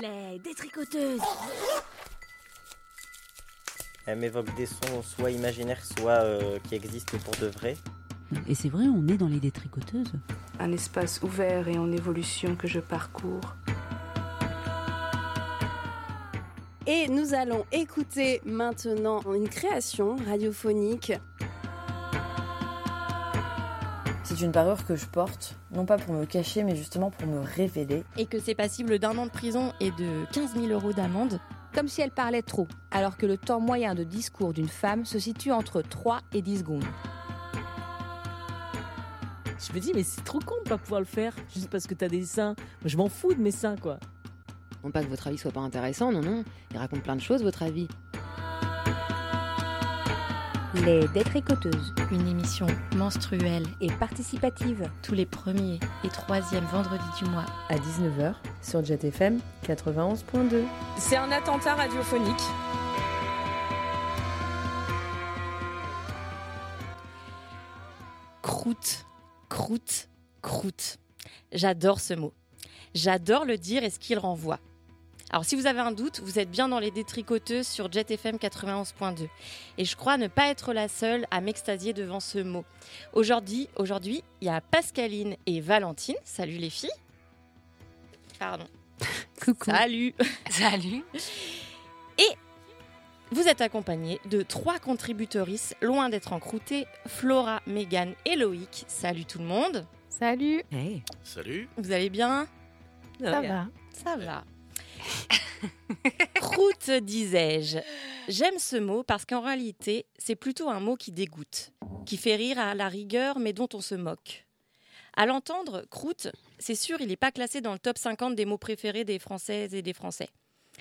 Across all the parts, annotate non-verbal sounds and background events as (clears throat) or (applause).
Les détricoteuses. Elle m'évoque des sons soit imaginaires, soit euh, qui existent pour de vrai. Et c'est vrai, on est dans les détricoteuses. Un espace ouvert et en évolution que je parcours. Et nous allons écouter maintenant une création radiophonique. C'est une parure que je porte, non pas pour me cacher, mais justement pour me révéler. Et que c'est passible d'un an de prison et de 15 000 euros d'amende. Comme si elle parlait trop, alors que le temps moyen de discours d'une femme se situe entre 3 et 10 secondes. Je me dis, mais c'est trop con de pas pouvoir le faire juste parce que t'as des seins. Moi, je m'en fous de mes seins, quoi. Non pas que votre avis soit pas intéressant, non, non. Il raconte plein de choses, votre avis. Les Détricoteuses, une émission menstruelle et participative tous les premiers et troisièmes vendredis du mois À 19h sur Jet FM 91.2. C'est un attentat radiophonique. Croûte, croûte, croûte. J'adore ce mot. J'adore le dire et ce qu'il renvoie. Alors si vous avez un doute, vous êtes bien dans les détricoteuses sur Jet FM 91.2. Et je crois ne pas être la seule à m'extasier devant ce mot. Aujourd'hui, aujourd'hui, il y a Pascaline et Valentine. Salut les filles. Pardon. (laughs) Coucou. Salut. (laughs) Salut. Et vous êtes accompagnés de trois contributrices loin d'être encroutées, Flora, Megan et Loïc. Salut tout le monde. Salut. Hey, Salut. Vous allez bien? Ça va. Ça va. (laughs) Croûte, disais-je. J'aime ce mot parce qu'en réalité, c'est plutôt un mot qui dégoûte, qui fait rire à la rigueur, mais dont on se moque. À l'entendre, croûte, c'est sûr, il n'est pas classé dans le top 50 des mots préférés des Françaises et des Français.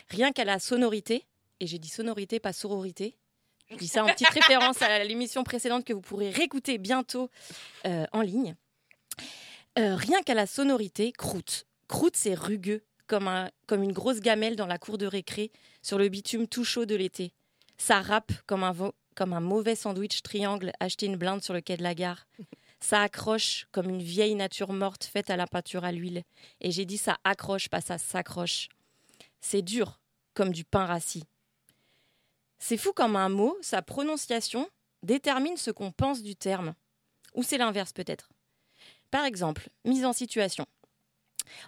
Rien qu'à la sonorité, et j'ai dit sonorité, pas sororité. Je dis ça en petite (laughs) référence à l'émission précédente que vous pourrez réécouter bientôt euh, en ligne. Euh, rien qu'à la sonorité, croûte. Croûte, c'est rugueux, comme, un- comme une grosse gamelle dans la cour de récré, sur le bitume tout chaud de l'été. Ça râpe comme un, comme un mauvais sandwich triangle acheté une blinde sur le quai de la gare. Ça accroche comme une vieille nature morte faite à la peinture à l'huile. Et j'ai dit ça accroche, pas ça s'accroche. C'est dur, comme du pain rassis. C'est fou comme un mot, sa prononciation détermine ce qu'on pense du terme. Ou c'est l'inverse peut-être. Par exemple, mise en situation.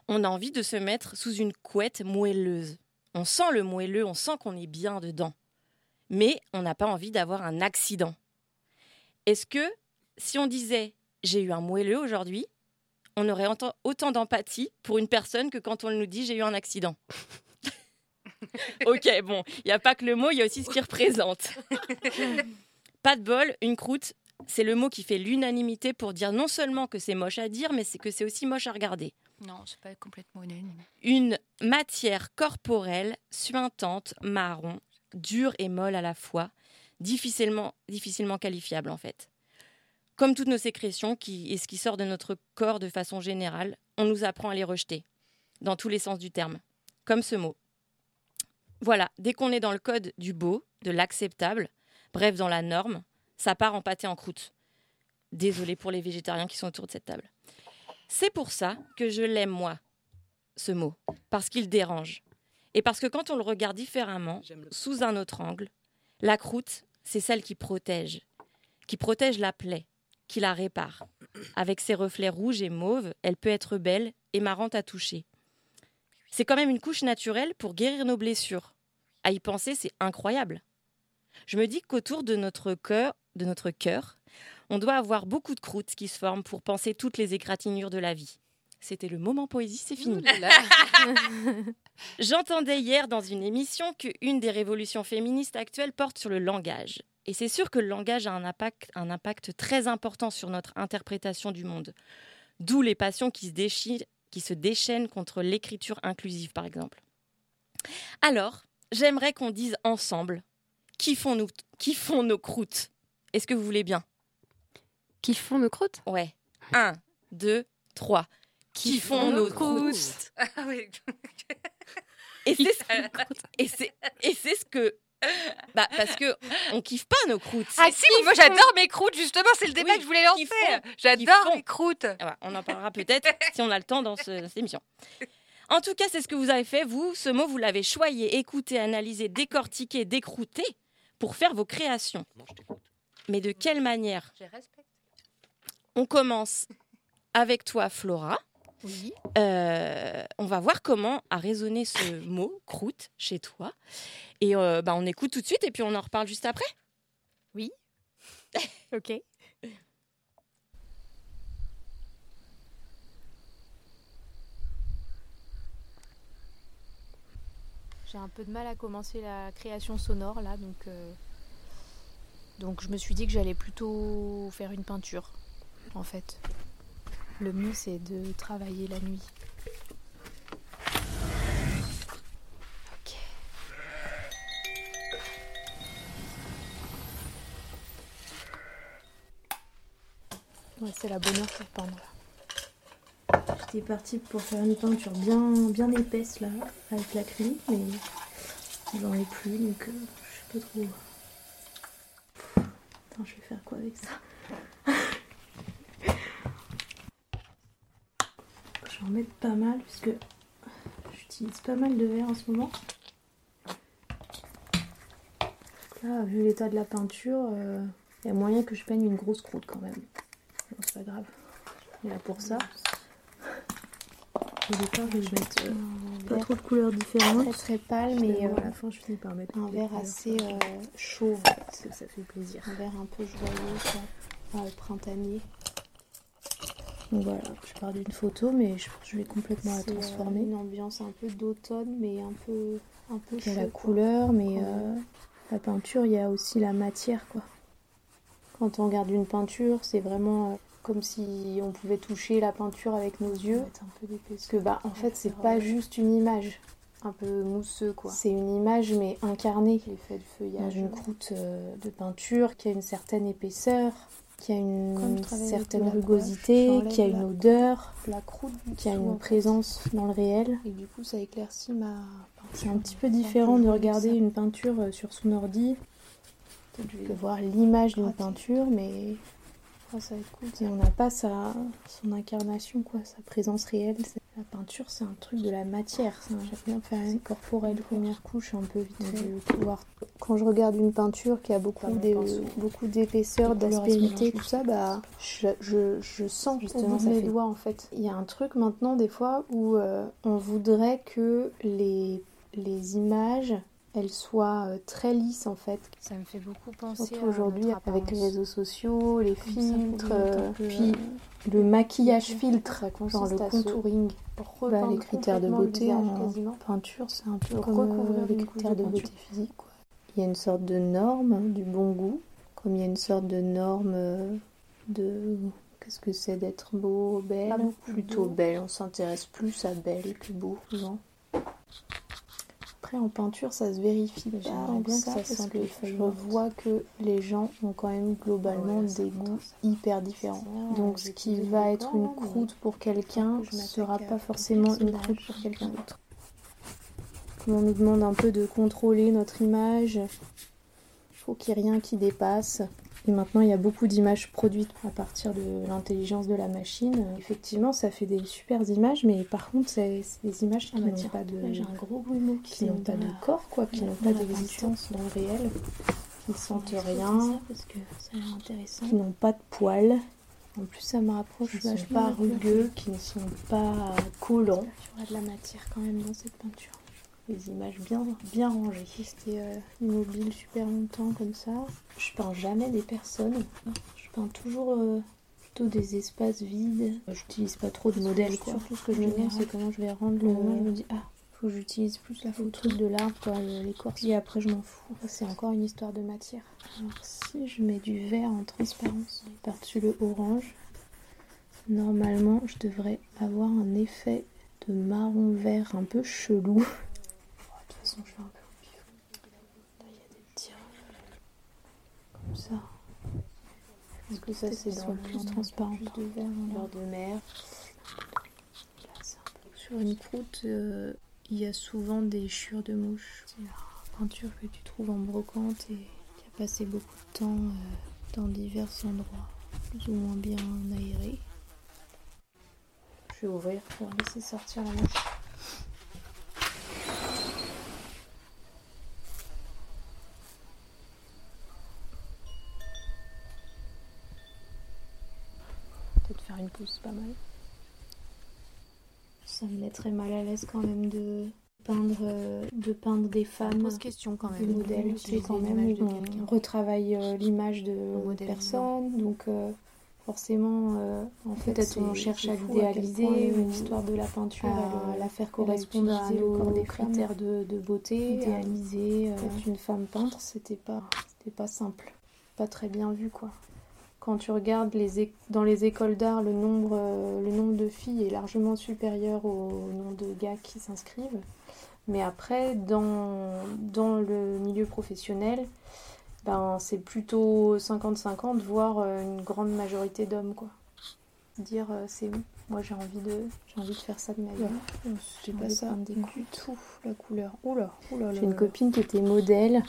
On a envie de se mettre sous une couette moelleuse. On sent le moelleux, on sent qu'on est bien dedans. Mais on n'a pas envie d'avoir un accident. Est-ce que si on disait j'ai eu un moelleux aujourd'hui, on aurait autant- d'empathie pour une personne que quand on nous dit j'ai eu un accident? (laughs) Ok, bon, il n'y a pas que le mot, il y a aussi ce qu'il représente. pas de bol, une croûte, c'est le mot qui fait l'unanimité pour dire non seulement que c'est moche à dire, mais c'est que c'est aussi moche à regarder. Non, c'est pas complètement unanime. Une matière corporelle suintante, marron, dure et molle à la fois, difficilement, difficilement qualifiable en fait. Comme toutes nos sécrétions qui, et ce qui sort de notre corps de façon générale, on nous apprend à les rejeter, dans tous les sens du terme, comme ce mot. Voilà, dès qu'on est dans le code du beau, de l'acceptable, bref dans la norme, ça part en pâté en croûte. Désolé pour les végétariens qui sont autour de cette table. C'est pour ça que je l'aime moi, ce mot, parce qu'il dérange. Et parce que quand on le regarde différemment, sous un autre angle, la croûte, c'est celle qui protège, qui protège la plaie, qui la répare. Avec ses reflets rouges et mauves, elle peut être belle et marrante à toucher. C'est quand même une couche naturelle pour guérir nos blessures. À y penser, c'est incroyable. Je me dis qu'autour de notre cœur, de notre cœur, on doit avoir beaucoup de croûtes qui se forment pour penser toutes les égratignures de la vie. C'était le moment poésie, c'est fini. (laughs) J'entendais hier dans une émission qu'une des révolutions féministes actuelles porte sur le langage. Et c'est sûr que le langage a un impact, un impact très important sur notre interprétation du monde. D'où les passions qui se, déchirent, qui se déchaînent contre l'écriture inclusive, par exemple. Alors, j'aimerais qu'on dise ensemble qui font, nous, qui font nos croûtes? Est-ce que vous voulez bien? Qui font nos croûtes Ouais. Un, deux, trois. Qui, font nos croûtes Ah oui. (laughs) Et c'est ce, et c'est- et c'est ce que. Bah, parce que on kiffe pas nos croûtes. Ah si, moi j'adore mes croûtes, justement, c'est le débat Oui, que je voulais qui lancer. J'adore mes croûtes. Ah bah, on en parlera peut-être si on a le temps dans ce- cette émission. En tout cas, c'est ce que vous avez fait. Vous, ce mot, vous l'avez choyé, écouté, analysé, décortiqué, décrouté pour faire vos créations. Mais de quelle manière? On commence avec toi, Flora. Oui. Euh, on va voir comment a résonné ce (laughs) mot, croûte, chez toi. Et euh, bah, on écoute tout de suite et puis on en reparle juste après. Oui. (laughs) ok. J'ai un peu de mal à commencer la création sonore là, donc, euh, donc je me suis dit que j'allais plutôt faire une peinture en fait. Le mieux c'est de travailler la nuit. Ok. Ouais, c'est la bonne heure pour peindre là. J'étais partie pour faire une peinture bien, bien épaisse là, avec l'acrylique, mais j'en ai plus donc euh, je sais pas trop. Attends, je vais faire quoi avec ça Je vais en mettre pas mal puisque j'utilise pas mal de verre en ce moment. Là, vu l'état de la peinture, il y a moyen que je peigne une grosse croûte quand même. Bon, c'est pas grave. On est là pour ça. Au départ, je vais mettre euh, pas trop de couleurs différentes. Très très pâle, mais euh, à la fin, je finis par mettre un couleurs assez euh. Parce que ça fait plaisir. Un vert un peu joyeux, quoi. Printanier. Donc voilà, je pars d'une photo, mais je je vais complètement la euh, transformer. une ambiance un peu d'automne, mais un peu, un peu Il y a la quoi. couleur, mais euh, la peinture, il y a aussi la matière, quoi. Quand on regarde une peinture, c'est vraiment euh, comme si on pouvait toucher la peinture avec nos yeux. Un peu. Parce que bah en fait, c'est pas juste une image. un peu mousseux, quoi. C'est une image, mais incarnée. L'effet de dans feuillage. une croûte euh, de peinture qui a une certaine épaisseur, qui a une certaine de rugosité, qui a une odeur, la croûte qui a une présence dans le réel. Et du coup, ça éclaircit ma C'est un petit peu différent de regarder une peinture euh, sur son ordi que voir l'image d'une peinture, mais Ah, ça on n'a pas sa, son incarnation, quoi, sa présence réelle. La peinture, c'est un truc de la matière. J'aime bien faire une corporelle, première couche, un peu vite fait. de pouvoir- Quand je regarde une peinture qui a beaucoup d'épaisseur, d'aspérité, tout ça, bah, je, je, je sens Justement, justement ça mes fait- doigts en fait. Il y a un truc maintenant des fois où euh, on voudrait que les, les images elles soient euh, très lisses en fait. Ça me fait beaucoup penser Surtout aujourd'hui avec les réseaux sociaux, les filtres, euh, puis euh, le maquillage filtre, genre le contouring. Bah, les critères de beauté en quasiment. peinture, c'est un peu comme recouvrir les critères de de beauté physique. quoi. Il y a une sorte de norme hein, du bon goût, comme il y a une sorte de norme de qu'est-ce que c'est d'être beau, belle, plutôt beau. belle. On s'intéresse plus à belle que beau souvent. Après en peinture, ça se vérifie pas J'aimerais bien que ça ça parce sente que les je vois que les gens ont quand même globalement Ouais, des goûts hyper différents. Donc ce qui va être une croûte pour quelqu'un m'attaque sera pas forcément une croûte pour quelqu'un d'autre. On nous demande un peu de contrôler notre image, il faut qu'il n'y ait rien qui dépasse. Et maintenant, il y a beaucoup d'images produites à partir de l'intelligence de la machine. Effectivement, ça fait des super images, mais par contre, c'est des images qui Ah bah n'ont pas de, là, un gros qui qui n'ont pas de corps, quoi, qui n'ont pas d'existence dans le réel, qui ne sentent rien, parce que ça a l'air intéressant. qui n'ont pas de poils. En plus, ça me rapproche Qui sont vachement pas rugueux, qui ne sont pas collants. Il y aura de la matière quand même dans cette peinture. Des images bien, bien rangées. Rester euh, immobile super longtemps comme ça. Je peins jamais des personnes. Je peins toujours euh, plutôt des espaces vides. J'utilise pas trop de modèles. Quoi. Surtout ce que je me dis, c'est comment je vais rendre le. Moment, je me dis, ah, faut que j'utilise plus la photo de l'arbre, le- l'écorce. Et après, je m'en fous. C'est encore une histoire de matière. Alors, si je mets du vert en transparence par-dessus le orange, normalement, je devrais avoir un effet de marron vert un peu chelou. Façon, je fais un peu au pif. Là, il y a des petits. Comme ça. Est-ce que ça, c'est dans le plus transparent Plus de dans Fleur de mer. Là, c'est un peu- Sur une croûte, euh, il y a souvent des chures de mouches. C'est la peinture que tu trouves en brocante et qui a passé beaucoup de temps euh, dans divers endroits, plus ou moins bien aérés. Je vais ouvrir pour laisser sortir la mouche. C'est pas mal. Ça me mettrait mal à l'aise quand même de peindre, euh, de peindre des femmes. pose question quand même. Des modèles, c'est quand même on retravaille euh, l'image de personne, donc euh, forcément, euh, en fait, peut-être on cherche à l'idéaliser, ou l'histoire de la peinture, à à la faire correspondre à nos des critères de, de beauté, idéaliser, une femme peintre, c'était pas, c'était pas simple, pas très bien vu quoi. Quand tu regardes les dans les écoles d'art, le nombre, euh, le nombre de filles est largement supérieur au nombre de gars qui s'inscrivent. Mais après, dans, le milieu professionnel, ben, c'est plutôt 50-50, voire euh, une grande majorité d'hommes. Dire, euh, c'est moi j'ai envie, de, j'ai envie de faire ça de ma vie. C'est J'ai pas ça des du coups. tout, la couleur. Oula, oula, J'ai une copine qui était modèle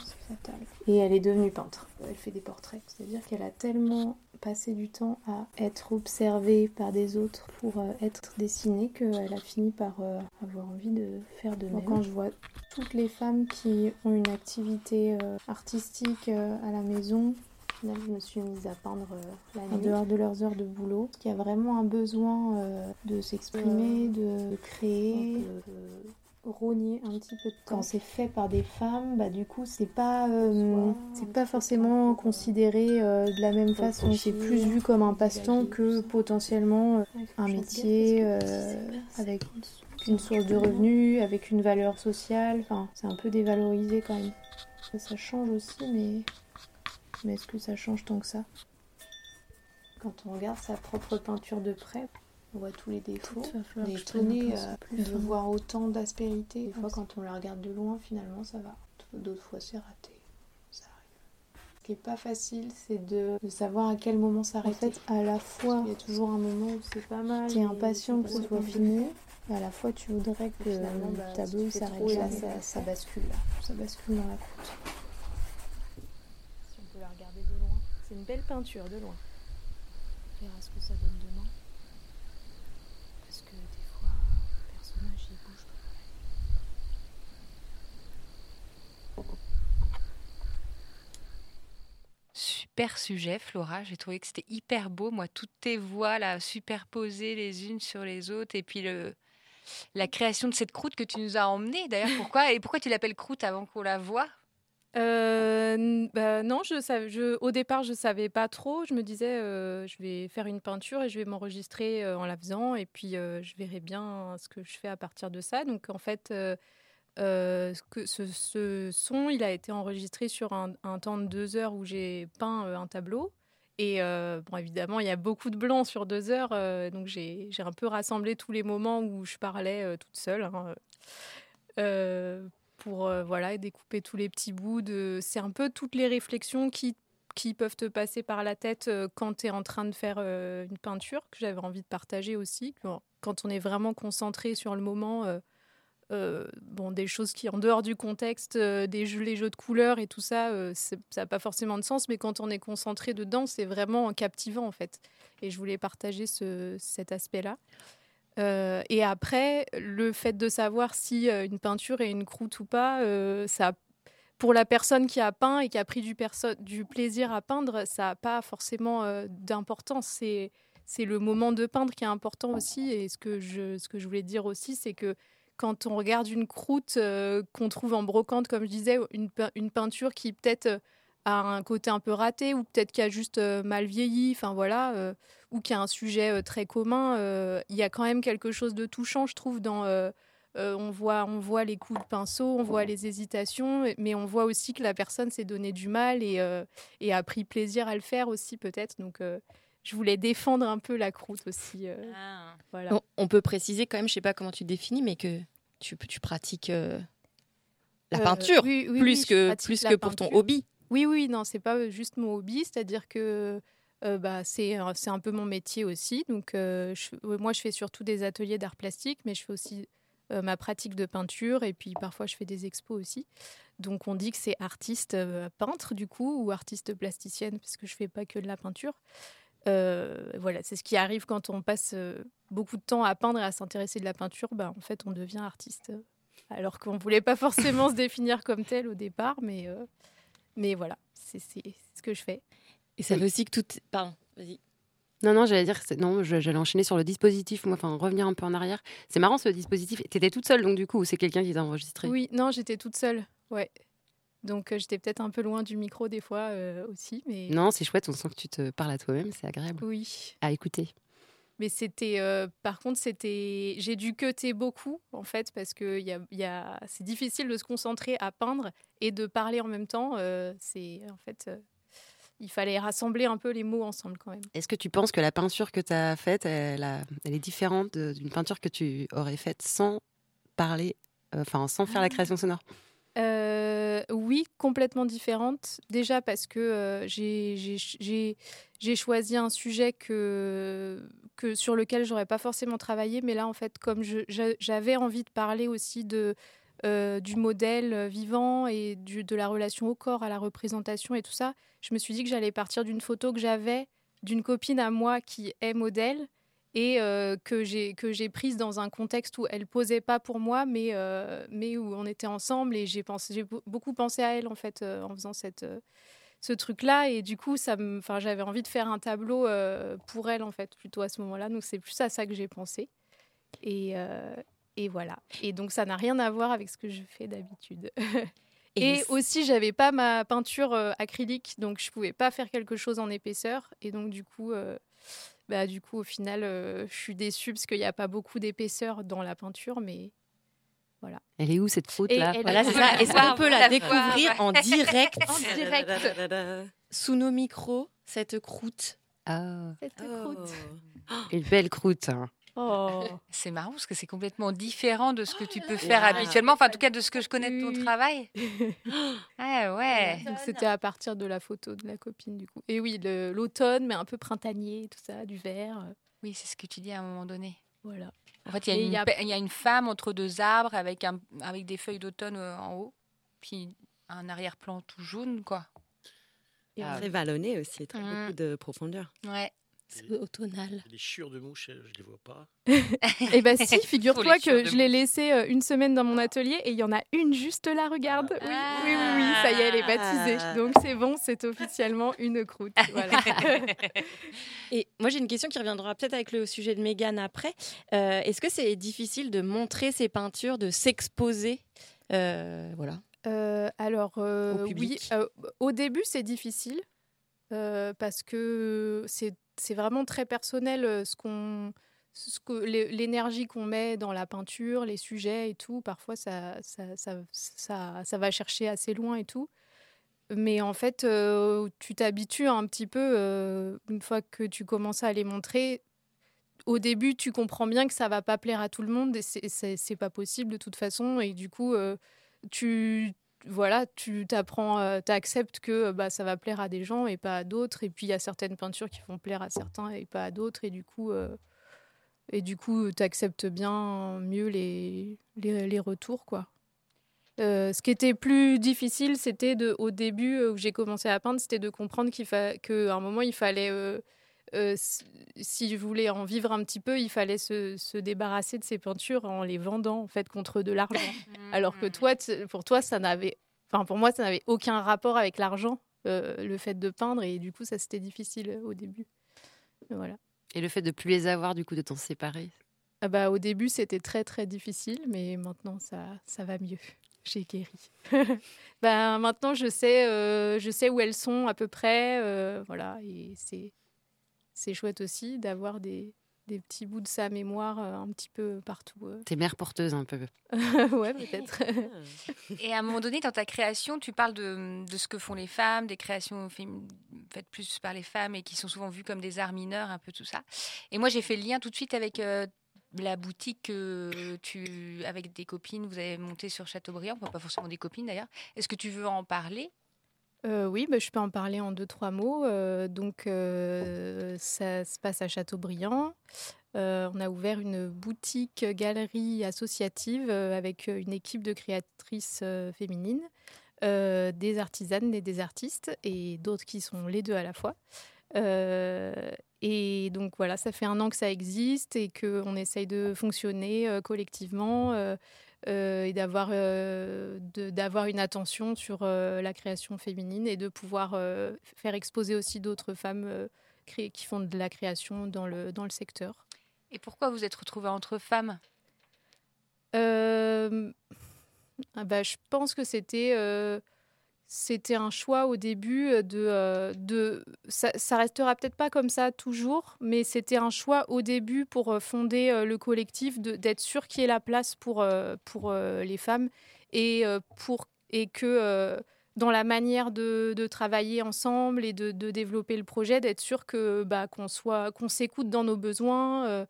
et elle est devenue peintre. Elle fait des portraits. C'est-à-dire qu'elle a tellement passé du temps à être observée par des autres pour euh, être dessinée qu'elle a fini par euh, avoir envie de faire de même. Quand je vois toutes les femmes qui ont une activité euh, artistique à la maison, final, je me suis mise à peindre euh, la nuit. En dehors de leurs heures de boulot, qui a vraiment un besoin euh, de s'exprimer, de créer, de rogner un petit peu de temps. Quand c'est fait par des femmes, bah du coup c'est pas euh, c'est pas forcément considéré euh, de la même façon. C'est plus vu comme un passe-temps que potentiellement euh, un métier euh, avec une source de revenus, avec une valeur sociale. Enfin, c'est un peu dévalorisé quand même. Ça change aussi, mais mais est-ce que ça change tant que ça Quand on regarde sa propre peinture de près, on voit tous les défauts. On est étonné de voir autant d'aspérité. Des fois, quand on la regarde de loin, finalement, ça va. D'autres fois, c'est raté. Ça arrive. Ce qui est pas facile, c'est de, de savoir à quel moment s'arrêter. En fait, à la fois, il y a toujours un moment où c'est pas mal. Tu es impatient que ce soit fini. Et à la fois, tu voudrais que finalement, le bah, tableau s'arrête là. Ça, ça bascule là. Ça bascule dans la croûte. Si on peut la regarder de loin. C'est une belle peinture de loin. On verra ce que ça donne demain. Parce que des fois, le personnage il bouge pas. Super sujet, Flora. J'ai trouvé que c'était hyper beau. Moi, toutes tes voix là, superposées les unes sur les autres. Et puis le, la création de cette croûte que tu nous as emmenée. D'ailleurs, pourquoi Et pourquoi tu l'appelles croûte avant qu'on la voie? Euh, bah, non, au départ, je savais pas trop. Je me disais, euh, je vais faire une peinture et je vais m'enregistrer euh, en la faisant, et puis je verrai bien ce que je fais à partir de ça. Donc, en fait, ce, son, il a été enregistré sur un, temps de deux heures où j'ai peint un tableau. Et bon, évidemment, il y a beaucoup de blanc sur deux heures, donc j'ai un peu rassemblé tous les moments où je parlais toute seule. hein, pour euh, voilà découper tous les petits bouts de c'est un peu toutes les réflexions qui qui peuvent te passer par la tête euh, quand tu es en train de faire euh, une peinture que j'avais envie de partager aussi. Quand, on est vraiment concentré sur le moment bon des choses qui en dehors du contexte des jeux les jeux de couleurs et tout ça ça n'a pas forcément de sens mais quand on est concentré dedans c'est vraiment captivant en fait. Et je voulais partager ce, cet aspect là euh, et après, le fait de savoir si euh, une peinture est une croûte ou pas, euh, ça, pour la personne qui a peint et qui a pris du, plaisir à peindre, ça n'a pas forcément d'importance. C'est, le moment de peindre qui est important aussi. Et ce que je, ce que je voulais dire aussi, c'est que quand on regarde une croûte qu'on trouve en brocante, comme je disais, une, une peinture qui peut-être a un côté un peu raté ou peut-être qui a juste mal vieilli, enfin voilà, ou qui a un sujet euh, très commun, euh, il y a quand même quelque chose de touchant, je trouve, dans... euh, euh, on, voit, on voit les coups de pinceau, on voit les hésitations, mais on voit aussi que la personne s'est donné du mal et, euh, et a pris plaisir à le faire aussi peut-être. Donc euh, je voulais défendre un peu la croûte aussi. euh, voilà. On, on peut préciser quand même, je sais pas comment tu définis, mais que tu, tu pratiques euh, la Euh, peinture oui, oui, plus oui, que, plus que pour ton hobby. Oui, oui, non, c'est pas juste mon hobby, c'est-à-dire que euh, bah, c'est euh, c'est un peu mon métier aussi. Donc, euh, je- moi, je fais surtout des ateliers d'art plastique, mais je fais aussi euh, ma pratique de peinture et puis parfois je fais des expos aussi. Donc, on dit que c'est artiste peintre du coup ou artiste plasticienne parce que je fais pas que de la peinture. Voilà, c'est ce qui arrive quand on passe beaucoup de temps à peindre et à s'intéresser de la peinture. Bah, en fait, on devient artiste. Alors qu'on voulait pas forcément se (laughs) définir comme tel au départ, mais, mais voilà, c'est ce que je fais. Et ça veut aussi que tout. Pardon, vas-y. Non, non, j'allais dire, non, j'allais enchaîner sur le dispositif, moi, enfin, revenir un peu en arrière. C'est marrant ce dispositif. T'étais toute seule, donc du coup, ou c'est quelqu'un qui t'a enregistré? Oui, non, j'étais toute seule. Ouais. Donc euh, j'étais peut-être un peu loin du micro des fois euh, aussi, mais Non, c'est chouette, on sent que tu te parles à toi-même, c'est agréable. Oui. À écouter. Mais c'était, euh, par contre, c'était, j'ai dû cutter beaucoup en fait parce que y a, y a... c'est difficile de se concentrer à peindre et de parler en même temps. euh, c'est en fait, euh, il fallait rassembler un peu les mots ensemble quand même. Est-ce que tu penses que la peinture que tu as faite, elle, a- elle est différente d'une peinture que tu aurais faite sans parler, euh, enfin, sans faire la création sonore? Euh, oui, complètement différente. Déjà parce que euh, j'ai- choisi un sujet que, que sur lequel j'aurais pas forcément travaillé, mais là en fait, comme j'avais envie de parler aussi de euh, du modèle vivant et de la relation au corps, à la représentation et tout ça, je me suis dit que j'allais partir d'une photo que j'avais d'une copine à moi qui est modèle et euh, que j'ai prise dans un contexte où elle posait pas pour moi mais euh, mais où on était ensemble et j'ai beaucoup pensé à elle en fait euh, en faisant cette euh, ce truc là et du coup ça enfin j'avais envie de faire un tableau euh, pour elle en fait plutôt à ce moment-là. Donc c'est plus à ça que j'ai pensé et euh, et voilà et donc ça n'a rien à voir avec ce que je fais d'habitude Et et aussi, j'avais pas ma peinture euh, acrylique, donc je pouvais pas faire quelque chose en épaisseur. Et donc, du coup, euh, bah, du coup au final, euh, je suis déçue parce qu'il n'y a pas beaucoup d'épaisseur dans la peinture, mais voilà. Elle est où cette croûte Et là elle- Voilà, c'est ça. Est-ce qu'on peut la découvrir en direct En direct. Sous nos micros, cette croûte. Ah, Cette croûte. une belle croûte. hein. Oh. (laughs) C'est marrant parce que c'est complètement différent de ce que tu peux là faire habituellement, enfin en tout cas de ce que je connais de ton travail. (laughs) Ah ouais. Donc c'était à partir de la photo de la copine du coup. Et oui, l'automne, mais un peu printanier, tout ça, du vert. Oui, c'est ce que tu dis à un moment donné. Voilà. En fait, il y, a Et une il y a- pe- il y a une femme entre deux arbres avec, un, avec des feuilles d'automne euh, en haut, puis un arrière-plan tout jaune, quoi. Très vallonné aussi, très Mm. beaucoup de profondeur. Ouais. C'est automnal. Les chiures de mouches, euh, je les vois pas. (laughs) Et bah si, (laughs) figure-toi les que je l'ai laissé euh, une semaine dans mon atelier et il y en a une juste là, regarde. Oui, oui, oui, oui, ça y est, elle est baptisée. Donc c'est bon, c'est officiellement une croûte. (laughs) Voilà. Et moi, j'ai une question qui reviendra peut-être avec le sujet de Mégane après. Euh, Est-ce que c'est difficile de montrer ses peintures, de s'exposer Euh, Voilà? Euh, alors, euh, Au oui, euh, au début, c'est difficile euh, parce que c'est c'est vraiment très personnel euh, ce qu'on l'énergie qu'on met dans la peinture, les sujets et tout. Parfois, ça, ça, ça, ça, va chercher assez loin et tout. Mais en fait, euh, tu t'habitues un petit peu euh, une fois que tu commences à les montrer. Au début, tu comprends bien que ça va pas plaire à tout le monde et c'est- pas possible de toute façon. Et du coup, tu voilà, tu t'apprends, tu acceptes que euh, bah, ça va plaire à des gens et pas à d'autres. Et puis il y a certaines peintures qui vont plaire à certains et pas à d'autres. Et du coup, euh, et du coup, tu acceptes bien mieux les, les, les retours, quoi. Euh, ce qui était plus difficile, c'était de, au début euh, où j'ai commencé à peindre, c'était de comprendre qu'à un moment il fallait, euh, si je voulais en vivre un petit peu, il fallait se, se débarrasser de ces peintures en les vendant en fait contre de l'argent. (laughs) Alors que toi, t- pour toi, ça n'avait, enfin pour moi, ça n'avait aucun rapport avec l'argent, euh, le fait de peindre, et du coup, ça c'était difficile euh, au début. Voilà. Et le fait de plus les avoir, du coup, de t'en séparer? Ah bah, au début, c'était très très difficile, mais maintenant ça, ça va mieux. J'ai guéri. (laughs) ben, maintenant, je sais, euh, je sais où elles sont à peu près. euh, voilà, et c'est, c'est chouette aussi d'avoir des, des petits bouts de sa mémoire euh, un petit peu partout. euh. T'es mère porteuse un peu. (laughs) ouais, peut-être. (laughs) Et à un moment donné, dans ta création, tu parles de, de ce que font les femmes, des créations faites plus par les femmes et qui sont souvent vues comme des arts mineurs, un peu tout ça. Et moi, j'ai fait le lien tout de suite avec euh, la boutique que tu, avec des copines, vous avez monté sur Châteaubriand, Enfin, pas forcément des copines d'ailleurs. Est-ce que tu veux en parler? Euh, oui, bah, je peux en parler en deux, trois mots. Euh, donc, euh, ça se passe à Châteaubriand. On a ouvert une boutique galerie associative avec une équipe de créatrices féminines, des artisanes et des artistes, et d'autres qui sont les deux à la fois. Et donc voilà, ça fait un an que ça existe et qu'on essaye de fonctionner collectivement euh, et d'avoir euh, d'avoir une attention sur euh, la création féminine et de pouvoir euh, faire exposer aussi d'autres femmes qui font de la création dans le, dans le secteur. Et pourquoi vous êtes retrouvée entre femmes? Ah bah, je pense que c'était c'était un choix au début de euh, de ça, ça restera peut-être pas comme ça toujours, mais c'était un choix au début pour euh, fonder euh, le collectif d'être sûr qu'il y ait la place pour euh, pour euh, les femmes et euh, pour et que euh, dans la manière de, travailler ensemble et de, développer le projet, d'être sûr que bah, qu'on soit s'écoute dans nos besoins. euh,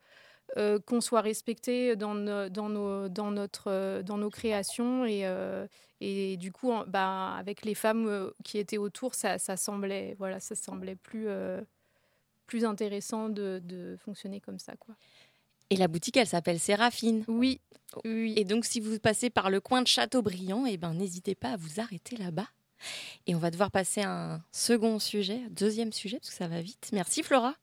euh, qu'on soit respecté dans, dans, nos, dans, notre, euh, dans nos créations. Et, euh, et du coup, en- bah, avec les femmes euh, qui étaient autour, ça, ça, semblait, voilà, ça semblait plus, euh, plus intéressant de, de fonctionner comme ça. Quoi. Et la boutique, elle s'appelle Séraphine. Oui. Et donc, si vous passez par le coin de Châteaubriand, eh ben, n'hésitez pas à vous arrêter là-bas. Et on va devoir passer à un second sujet, deuxième sujet, parce que ça va vite. Merci Flora.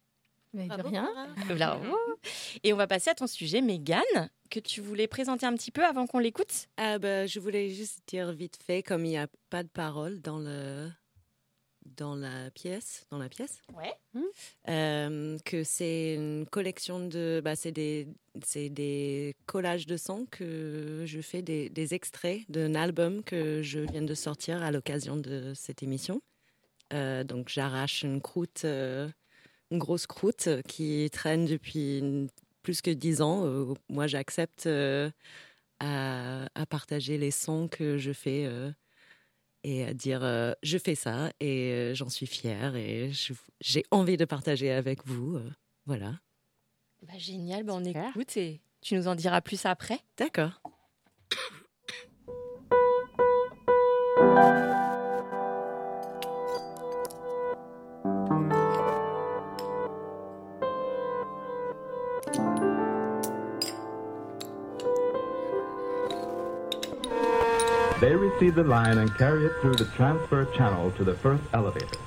Mais de rien. Bravo. (laughs) (laughs) Et on va passer à ton sujet, Mégane, que tu voulais présenter un petit peu avant qu'on l'écoute. Ah bah, je voulais juste dire vite fait, comme il n'y a pas de parole dans le dans la pièce, dans la pièce, Ouais. euh, que c'est une collection de, bah, c'est des c'est des collages de sons que je fais des, des extraits d'un album que je viens de sortir à l'occasion de cette émission. Euh, donc j'arrache une croûte, euh, une grosse croûte qui traîne depuis une- plus que dix ans. Euh, moi, j'accepte euh, à, à partager les sons que je fais euh, et à dire euh, je fais ça et euh, j'en suis fière et j'ai envie de partager avec vous. euh, voilà. Bah, génial, bah, on écoute et tu nous en diras plus après. D'accord. (coughs) They receive the line and carry it through the transfer channel to the first elevator.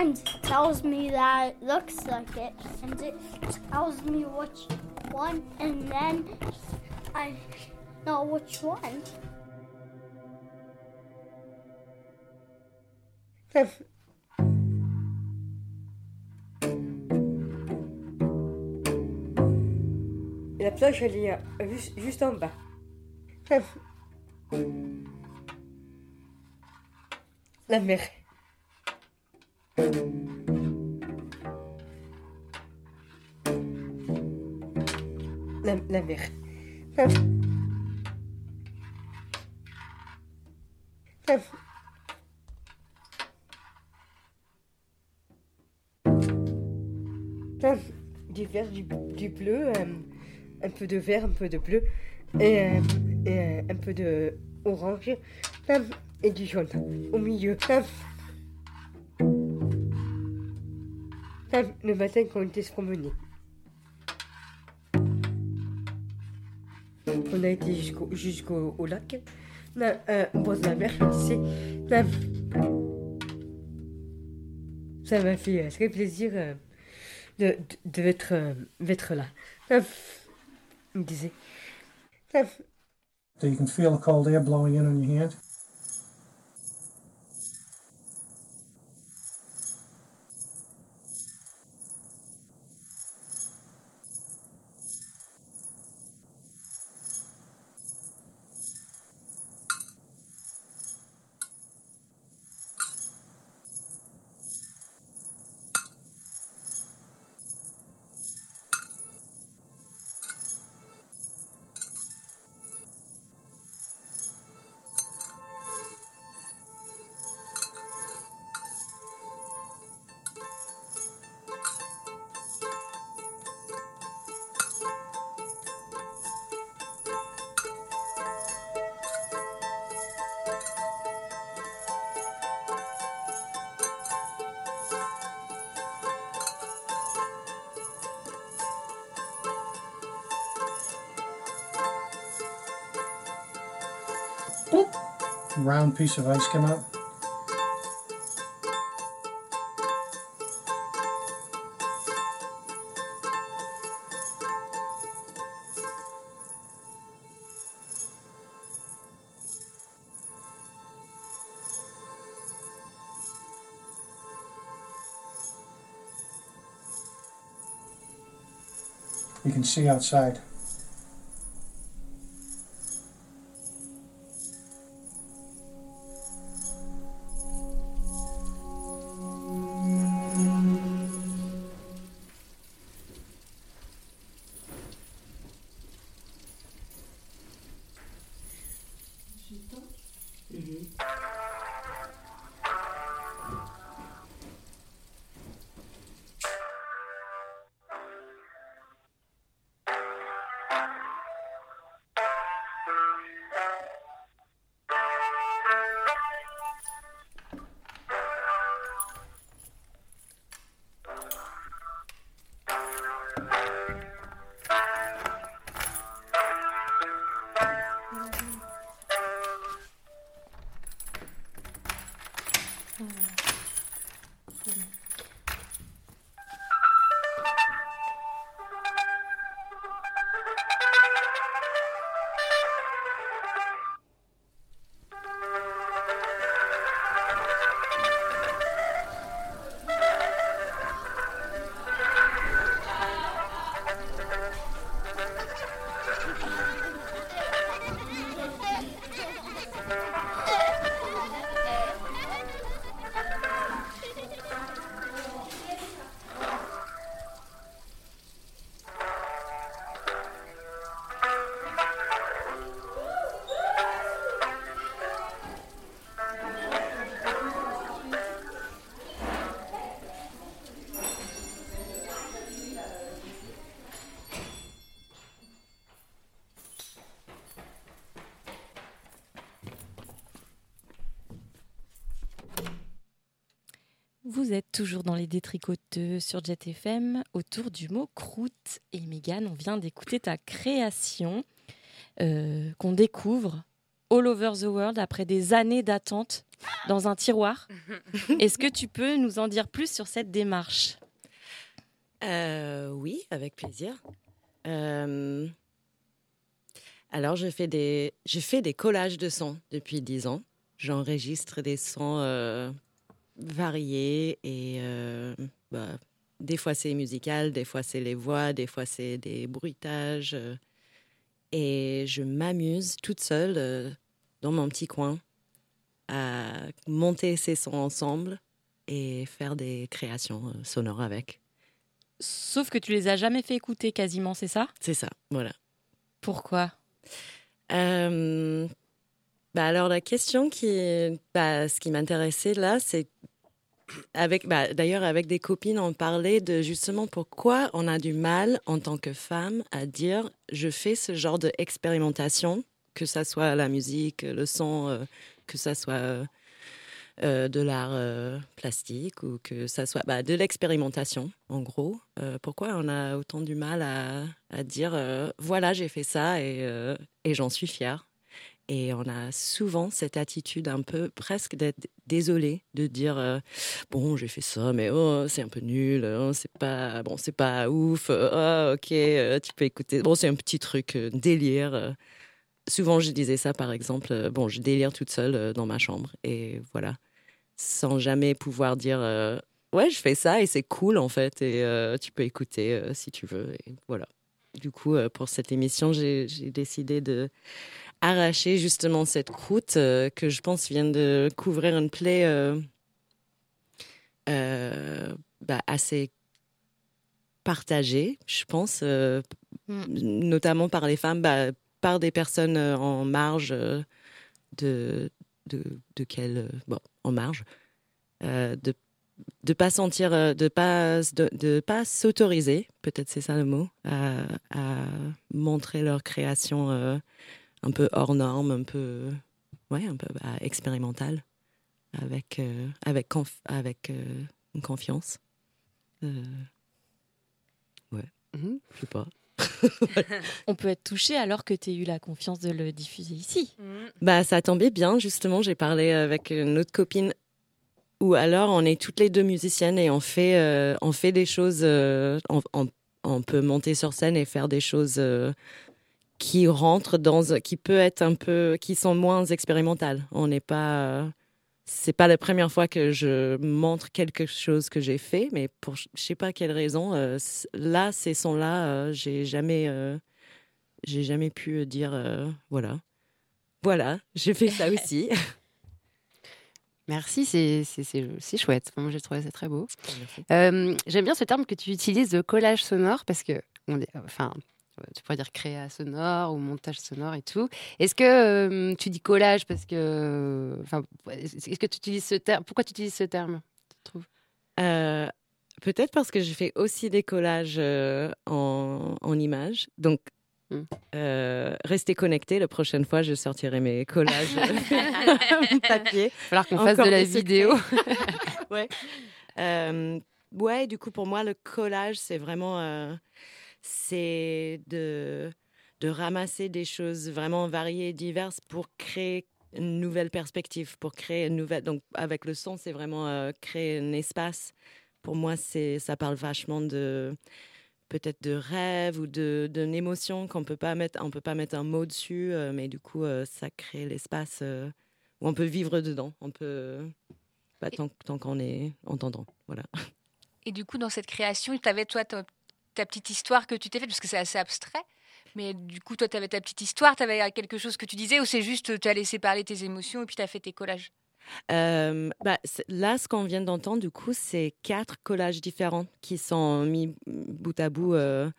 Mind tells me that it looks like it, and it tells me which one, and then I know which one. La plage, elle est euh, juste, juste en bas. (laughs) La mer. La, la du vert, du, bleu, euh, un peu de vert, un peu de bleu et, euh, euh, un peu de orange et du jaune au milieu. Euh, le matin quand on était se promener. On a été jusqu'au jusqu'au au lac. Euh, au bord de la mer, disais. là, ça m'a fait euh, très plaisir euh, de, de, d'être, euh, d'être là. Il me disait. So you can feel the cold air blowing in on your hand? Piece of ice come out. You can see outside. Vous êtes toujours dans les détricoteux sur Jet FM autour du mot croûte. Et Mégane, on vient d'écouter ta création euh, qu'on découvre all over the world après des années d'attente dans un tiroir. (laughs) Est-ce que tu peux nous en dire plus sur cette démarche? Euh, oui, avec plaisir. Euh, alors, je fais, des, je fais des collages de sons depuis 10 ans. J'enregistre des sons variés et euh, bah, des fois c'est musical, des fois c'est les voix, des fois c'est des bruitages. euh, et je m'amuse toute seule euh, dans mon petit coin à monter ces sons ensemble et faire des créations sonores avec. Sauf que tu les as jamais fait écouter quasiment, c'est ça? C'est ça, voilà. Pourquoi? Bah alors la question qui, bah, ce qui m'intéressait là, c'est bah, d'ailleurs, avec des copines, on parlait de justement pourquoi on a du mal en tant que femme à dire je fais ce genre d'expérimentation, que ça soit la musique, le son, euh, que ça soit euh, euh, de l'art plastique ou que ça soit bah, de l'expérimentation, en gros. Pourquoi on a autant du mal à, dire voilà, j'ai fait ça et j'en suis fière et on a souvent cette attitude un peu presque d'être désolé de dire euh, bon j'ai fait ça mais oh c'est un peu nul oh, c'est pas bon c'est pas ouf oh, ok euh, tu peux écouter. Bon c'est un petit truc euh, délire souvent je disais ça par exemple bon je délire toute seule dans ma chambre et voilà. Sans jamais pouvoir dire ouais je fais ça et c'est cool en fait et tu peux écouter si tu veux et voilà. Du coup pour cette émission j'ai décidé de arracher justement cette croûte euh, que je pense vient de couvrir une plaie euh, euh, bah, assez partagée, je pense, euh, notamment par les femmes, bah, par des personnes euh, en marge de, de, de quel, euh, bon, en marge, de de pas sentir, de pas de, de pas s'autoriser, peut-être c'est ça le mot, à, à montrer leur création euh, un peu hors norme, un peu, ouais, un peu bah, expérimentale, avec euh, avec conf- avec euh, une confiance. Euh, ouais, je sais pas. (laughs) On peut être touché alors que tu aies eu la confiance de le diffuser ici. Bah, ça tombait bien, justement. J'ai parlé avec une autre copine où alors on est toutes les deux musiciennes et on fait, euh, on fait des choses. euh, on, on- on peut monter sur scène et faire des choses euh, qui rentrent dans. qui peut être un peu. qui sont moins expérimentales. On n'est pas. euh, c'est pas la première fois que je montre quelque chose que j'ai fait, mais pour je sais pas quelle raison, euh, là, ces sons-là, euh, j'ai jamais, euh, j'ai jamais pu dire, voilà, voilà, j'ai fait ça aussi. (laughs) Merci, c'est chouette. Moi, j'ai trouvé ça très beau. J'aime bien ce terme que tu utilises de collage sonore parce que, on est- enfin, tu pourrais dire créa sonore ou montage sonore et tout. Est-ce que euh, tu dis collage parce que, enfin, est-ce que tu utilises ce terme Pourquoi tu utilises ce terme tu trouves? Euh, Peut-être parce que je fais aussi des collages euh, en, en images. Donc, euh, restez connectés. La prochaine fois, je sortirai mes collages (laughs) (laughs) papier. Il va falloir qu'on fasse de la vidéo. (laughs) ouais. Euh, ouais, du coup, pour moi, le collage, c'est vraiment. euh, c'est de, de ramasser des choses vraiment variées et diverses pour créer une nouvelle perspective, pour créer une nouvelle. Donc, avec le son, c'est vraiment euh, créer un espace. Pour moi, c'est ça parle vachement de peut-être de rêve ou de d'une émotion qu'on peut pas mettre on peut pas mettre un mot dessus euh, mais du coup euh, ça crée l'espace où on peut vivre dedans on peut bah, tant, tant qu'on est entendant voilà Et du coup, dans cette création, tu avais toi ta, petite histoire que tu t'es faite, parce que c'est assez abstrait. Mais du coup, toi, tu avais ta petite histoire, tu avais quelque chose que tu disais, ou c'est juste tu as laissé parler tes émotions et puis tu as fait tes collages? Euh, bah, là, ce qu'on vient d'entendre, du coup, c'est quatre collages différents qui sont mis bout à bout. euh,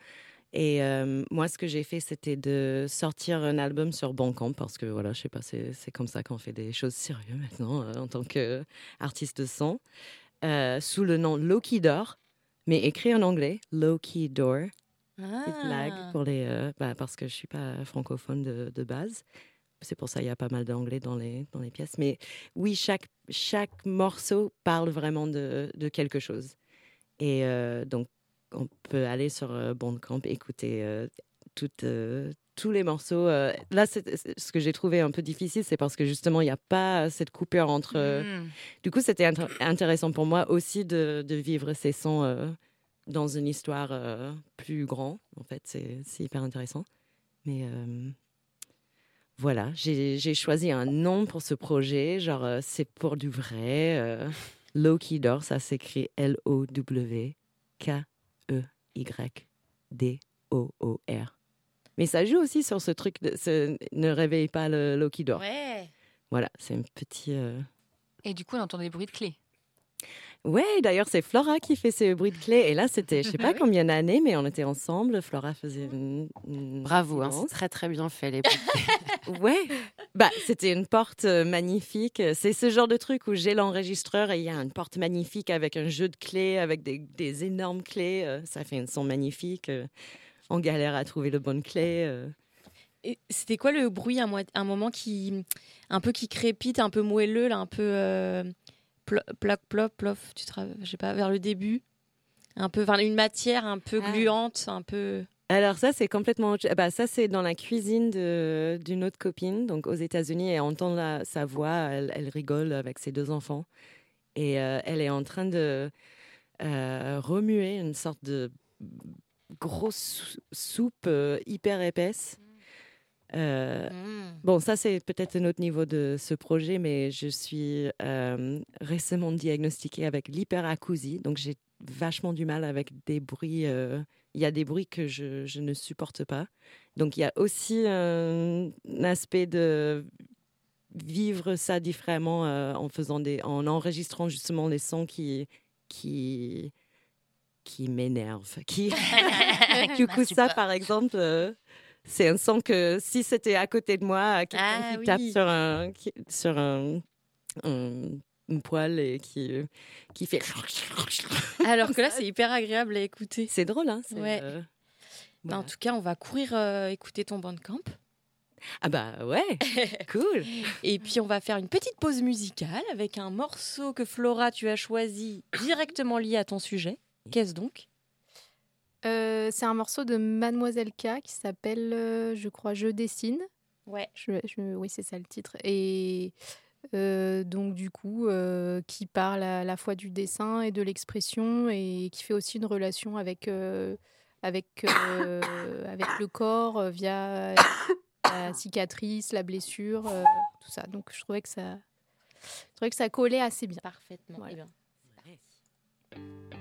et euh, moi, ce que j'ai fait, c'était de sortir un album sur Bandcamp parce que, voilà, je sais pas, c'est comme ça qu'on fait des choses sérieuses maintenant en tant qu'artiste de son, sous le nom Loki Door, mais écrit en anglais, Loki Door. Petite blague pour les, euh, bah, parce que je suis pas francophone de, de base. C'est pour ça qu'il y a pas mal d'anglais dans les, dans les pièces. Mais oui, chaque, chaque morceau parle vraiment de, de quelque chose. Et euh, donc, on peut aller sur euh, Bandcamp, écouter euh, toutes, tous les morceaux. euh. Là, c'est- c'est- ce que j'ai trouvé un peu difficile, c'est parce que justement, il n'y a pas cette coupure entre... euh, Mm. Du coup, c'était intér- intéressant pour moi aussi de, de vivre ces sons euh, dans une histoire plus grande. En fait, c'est hyper intéressant. Mais voilà, j'ai choisi un nom pour ce projet. Genre, c'est pour du vrai. Loki Door, ça s'écrit L-O-W-K-E-Y-D-O-O-R. Mais ça joue aussi sur ce truc de ce, ne réveille pas le Loki Door. Ouais. Voilà, c'est un petit. euh, Et du coup, on entend des bruits de clés. Ouais, d'ailleurs, c'est Flora qui fait ce bruit de clé. Et là, c'était, je sais (laughs) pas combien d'années, mais on était ensemble. Flora faisait une. une Bravo, hein, c'est très très bien fait. Les... (laughs) Ouais, bah, c'était une porte euh, magnifique. C'est ce genre de truc où j'ai l'enregistreur et il y a une porte magnifique avec un jeu de clés, avec des, des énormes clés. euh, Ça fait un son magnifique. On galère à trouver le bonne clé. euh. C'était quoi le bruit un, moit- un moment qui un peu qui crépite, un peu moelleux, là, un peu euh, plo- ploc plop plof, tu te je sais pas vers le début, un peu enfin, une matière un peu Ah. gluante, un peu Alors ça, c'est complètement. Bah, ça, c'est dans la cuisine d'une autre copine, donc aux États-Unis, et on entend la- sa voix, elle, elle rigole avec ses deux enfants. Et euh, elle est en train de euh, remuer une sorte de grosse sou- soupe euh, hyper épaisse. Euh, Bon, ça, c'est peut-être un autre niveau de ce projet, mais je suis euh, récemment diagnostiquée avec l'hyperacousie, donc j'ai vachement du mal avec des bruits. Il y a des bruits que je, je ne supporte pas. Donc, il y a aussi un, un aspect de vivre ça différemment en faisant des, en enregistrant justement les sons qui qui qui m'énervent. Qui (laughs) (laughs) du coup ça par exemple. euh, c'est un son que si c'était à côté de moi, quelqu'un Ah qui tape sur un, qui- sur un, un- une poêle et qui, euh, qui fait. (laughs) Alors que là, c'est hyper agréable à écouter. C'est drôle, hein Ouais. euh, En tout cas, on va courir euh, écouter ton bandcamp. Ah bah ouais, cool. Et puis on va faire une petite pause musicale avec un morceau que Flora tu as choisi directement lié à ton sujet. Qu'est-ce donc? Euh, c'est un morceau de Mademoiselle K qui s'appelle, euh, je crois, Je dessine. Ouais. Je, je- oui, c'est ça le titre. Et euh, donc, du coup, qui parle à la fois du dessin et de l'expression et qui fait aussi une relation avec, avec, (coughs) avec le corps via la cicatrice, la blessure, tout ça. Donc, je trouvais que ça, je trouvais que ça collait assez bien. Parfaitement. Voilà. Eh bien,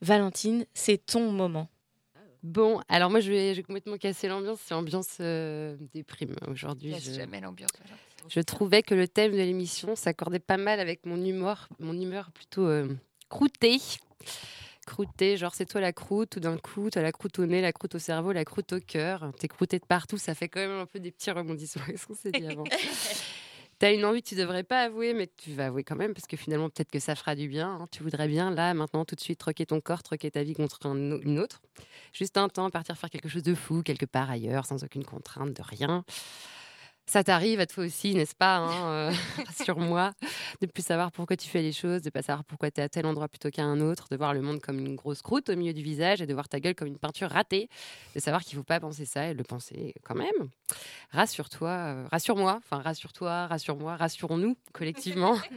Valentine, c'est ton moment. Bon, alors moi je vais, je vais complètement casser l'ambiance. C'est ambiance euh, déprime aujourd'hui. Je, jamais l'ambiance. je trouvais que le thème de l'émission s'accordait pas mal avec mon humeur, mon humeur plutôt euh, croûtée. Croûtée, genre c'est toi la croûte, tout d'un coup, t'as la croûte au nez, la croûte au cerveau, la croûte au cœur. T'es croûté de partout, ça fait quand même un peu des petits rebondissements. (laughs) Qu'est-ce qu'on s'est dit avant? (laughs) T'as une envie que tu devrais pas avouer, mais tu vas avouer quand même, parce que finalement, peut-être que ça fera du bien. hein. Tu voudrais bien, là, maintenant, tout de suite, troquer ton corps, troquer ta vie contre un une autre. Juste un temps, partir faire quelque chose de fou, quelque part ailleurs, sans aucune contrainte, de rien. Ça t'arrive à toi aussi, n'est-ce pas hein, euh, (laughs) Rassure-moi, de plus savoir pourquoi tu fais les choses, de pas savoir pourquoi tu es à tel endroit plutôt qu'à un autre, de voir le monde comme une grosse croûte au milieu du visage et de voir ta gueule comme une peinture ratée, de savoir qu'il faut pas penser ça et le penser quand même. Rassure-toi, euh, rassure-moi, enfin rassure-toi, rassure-moi, rassurons-nous collectivement. (laughs)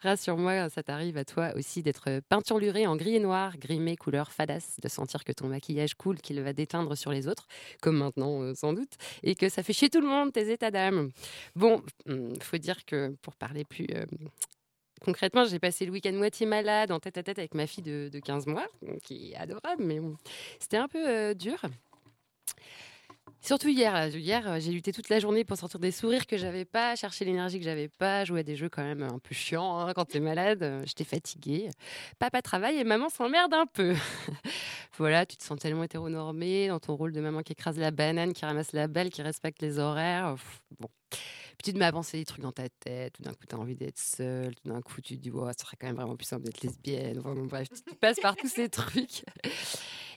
Rassure-moi, ça t'arrive à toi aussi d'être peinturluré en gris et noir, grimé couleur fadasse, de sentir que ton maquillage coule, qu'il va déteindre sur les autres, comme maintenant sans doute, et que ça fait chier tout le monde, tes états d'âme. Bon, hum, faut dire que pour parler plus concrètement, j'ai passé le week-end moitié malade, en tête à tête avec ma fille de, de 15 mois, qui est adorable, mais c'était un peu dur. Surtout hier, là. hier euh, j'ai lutté toute la journée pour sortir des sourires que j'avais pas, chercher l'énergie que j'avais pas, jouer à des jeux quand même un peu chiants hein, quand t'es malade. euh, J'étais fatiguée. Papa travaille et maman s'emmerde un peu. (laughs) voilà, tu te sens tellement hétéronormé dans ton rôle de maman qui écrase la banane, qui ramasse la balle, qui respecte les horaires. Bon. Puis tu te mets à penser des trucs dans ta tête, tout d'un coup tu as envie d'être seule, tout d'un coup tu te dis, ouais, ça serait quand même vraiment plus simple d'être lesbienne. Enfin, bon, bref, tu passes par tous ces (laughs) trucs.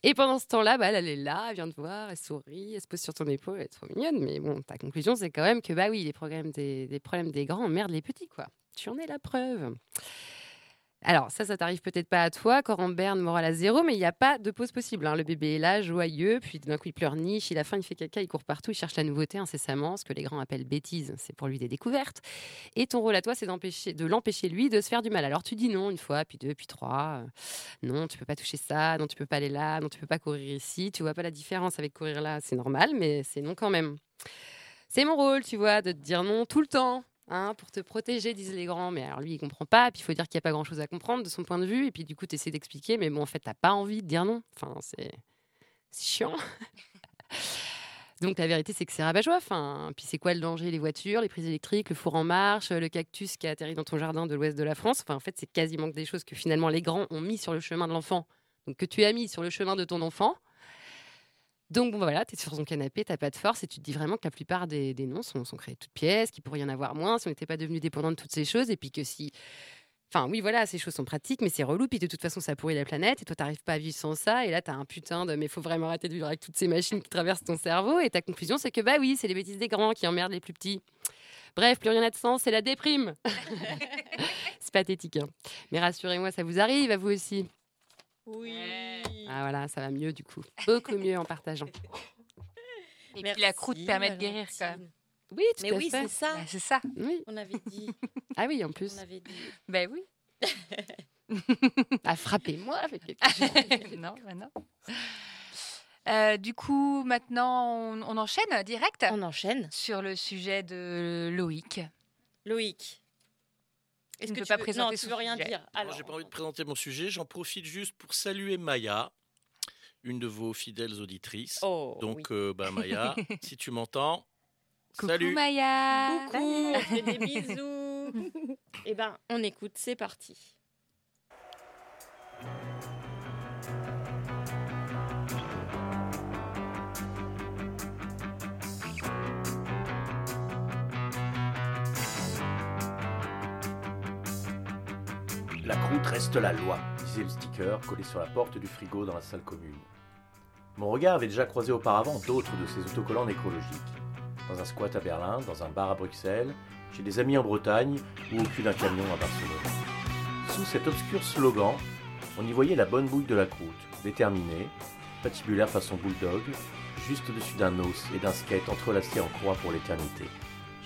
Et pendant ce temps-là, bah, elle, est là, elle vient te voir, elle sourit, elle se pose sur ton épaule, elle est trop mignonne. Mais bon, ta conclusion, c'est quand même que, bah oui, les problèmes des, problèmes des grands emmerdent les petits, quoi. Tu en es la preuve. Alors, ça, ça t'arrive peut-être pas à toi, corps en berne, morale à zéro, mais il n'y a pas de pause possible. hein. Le bébé est là, joyeux, puis d'un coup, il pleurniche, il a faim, il fait caca, il court partout, il cherche la nouveauté incessamment, ce que les grands appellent bêtise, c'est pour lui des découvertes. Et ton rôle à toi, c'est de l'empêcher, lui, de se faire du mal. Alors, tu dis non une fois, puis deux, puis trois. euh, non, tu peux pas toucher ça, non, tu peux pas aller là, non, tu peux pas courir ici. Tu vois pas la différence avec courir là, c'est normal, mais c'est non quand même. C'est mon rôle, tu vois, de te dire non tout le temps. Hein, pour te protéger, disent les grands. Mais alors lui, il comprend pas. Puis il faut dire qu'il n'y a pas grand chose à comprendre de son point de vue. Et puis du coup, tu essaies d'expliquer. Mais bon, en fait, t'as pas envie de dire non. Enfin, c'est chiant. (laughs) Donc la vérité, c'est que c'est rabat-joie. Enfin, puis c'est quoi le danger? Les voitures, les prises électriques, le four en marche, le cactus qui a atterri dans ton jardin de l'ouest de la France. Enfin, en fait, c'est quasiment que des choses que finalement les grands ont mis sur le chemin de l'enfant. Donc que tu as mis sur le chemin de ton enfant. Donc bon, voilà, tu es sur ton canapé, t'as pas de force et tu te dis vraiment que la plupart des, des noms sont, créés toutes pièces, qu'il pourrait y en avoir moins si on n'était pas devenu dépendant de toutes ces choses et puis que si. Enfin, oui, voilà, ces choses sont pratiques, mais c'est relou. Puis de toute façon, ça pourrit la planète et toi, t'arrives pas à vivre sans ça. Et là, t'as un putain de. Mais faut vraiment arrêter de vivre avec toutes ces machines qui traversent ton cerveau. Et ta conclusion, c'est que bah oui, c'est les bêtises des grands qui emmerdent les plus petits. Bref, plus rien n'a de sens, c'est la déprime. (laughs) c'est pathétique. hein. Mais rassurez-moi, ça vous arrive à vous aussi. Oui. Ah voilà, ça va mieux du coup. Beaucoup mieux en partageant. (laughs) Et puis la croûte permet de guérir quand même. Oui, tout Mais à oui, fait. c'est ça. Bah, c'est ça. Oui. On avait dit. Ah oui, en plus. On avait dit. Ben oui. Ah, frappez-moi avec quelque (laughs) chose. non, bah non. Euh, du coup, maintenant, on, on enchaîne direct On enchaîne. sur le sujet de Loïc. Loïc. Est-ce ne que tu pas veux- présenter Non, tu veux rien sujet. dire. Alors, j'ai pas envie de présenter mon sujet. J'en profite juste pour saluer Maya, une de vos fidèles auditrices. Oh, Donc, oui. euh, bah, Maya, (laughs) si tu m'entends, Coucou salut. Maya. coucou, on fait des bisous. (laughs) Eh ben, on écoute, c'est parti. La croûte reste la loi, disait le sticker collé sur la porte du frigo dans la salle commune. Mon regard avait déjà croisé auparavant d'autres de ces autocollants nécrologiques. Dans un squat à Berlin, dans un bar à Bruxelles, chez des amis en Bretagne ou au cul d'un camion à Barcelone. Sous cet obscur slogan, on y voyait la bonne bouille de la croûte, déterminée, patibulaire façon bulldog, juste au-dessus d'un os et d'un skate entrelacé en croix pour l'éternité.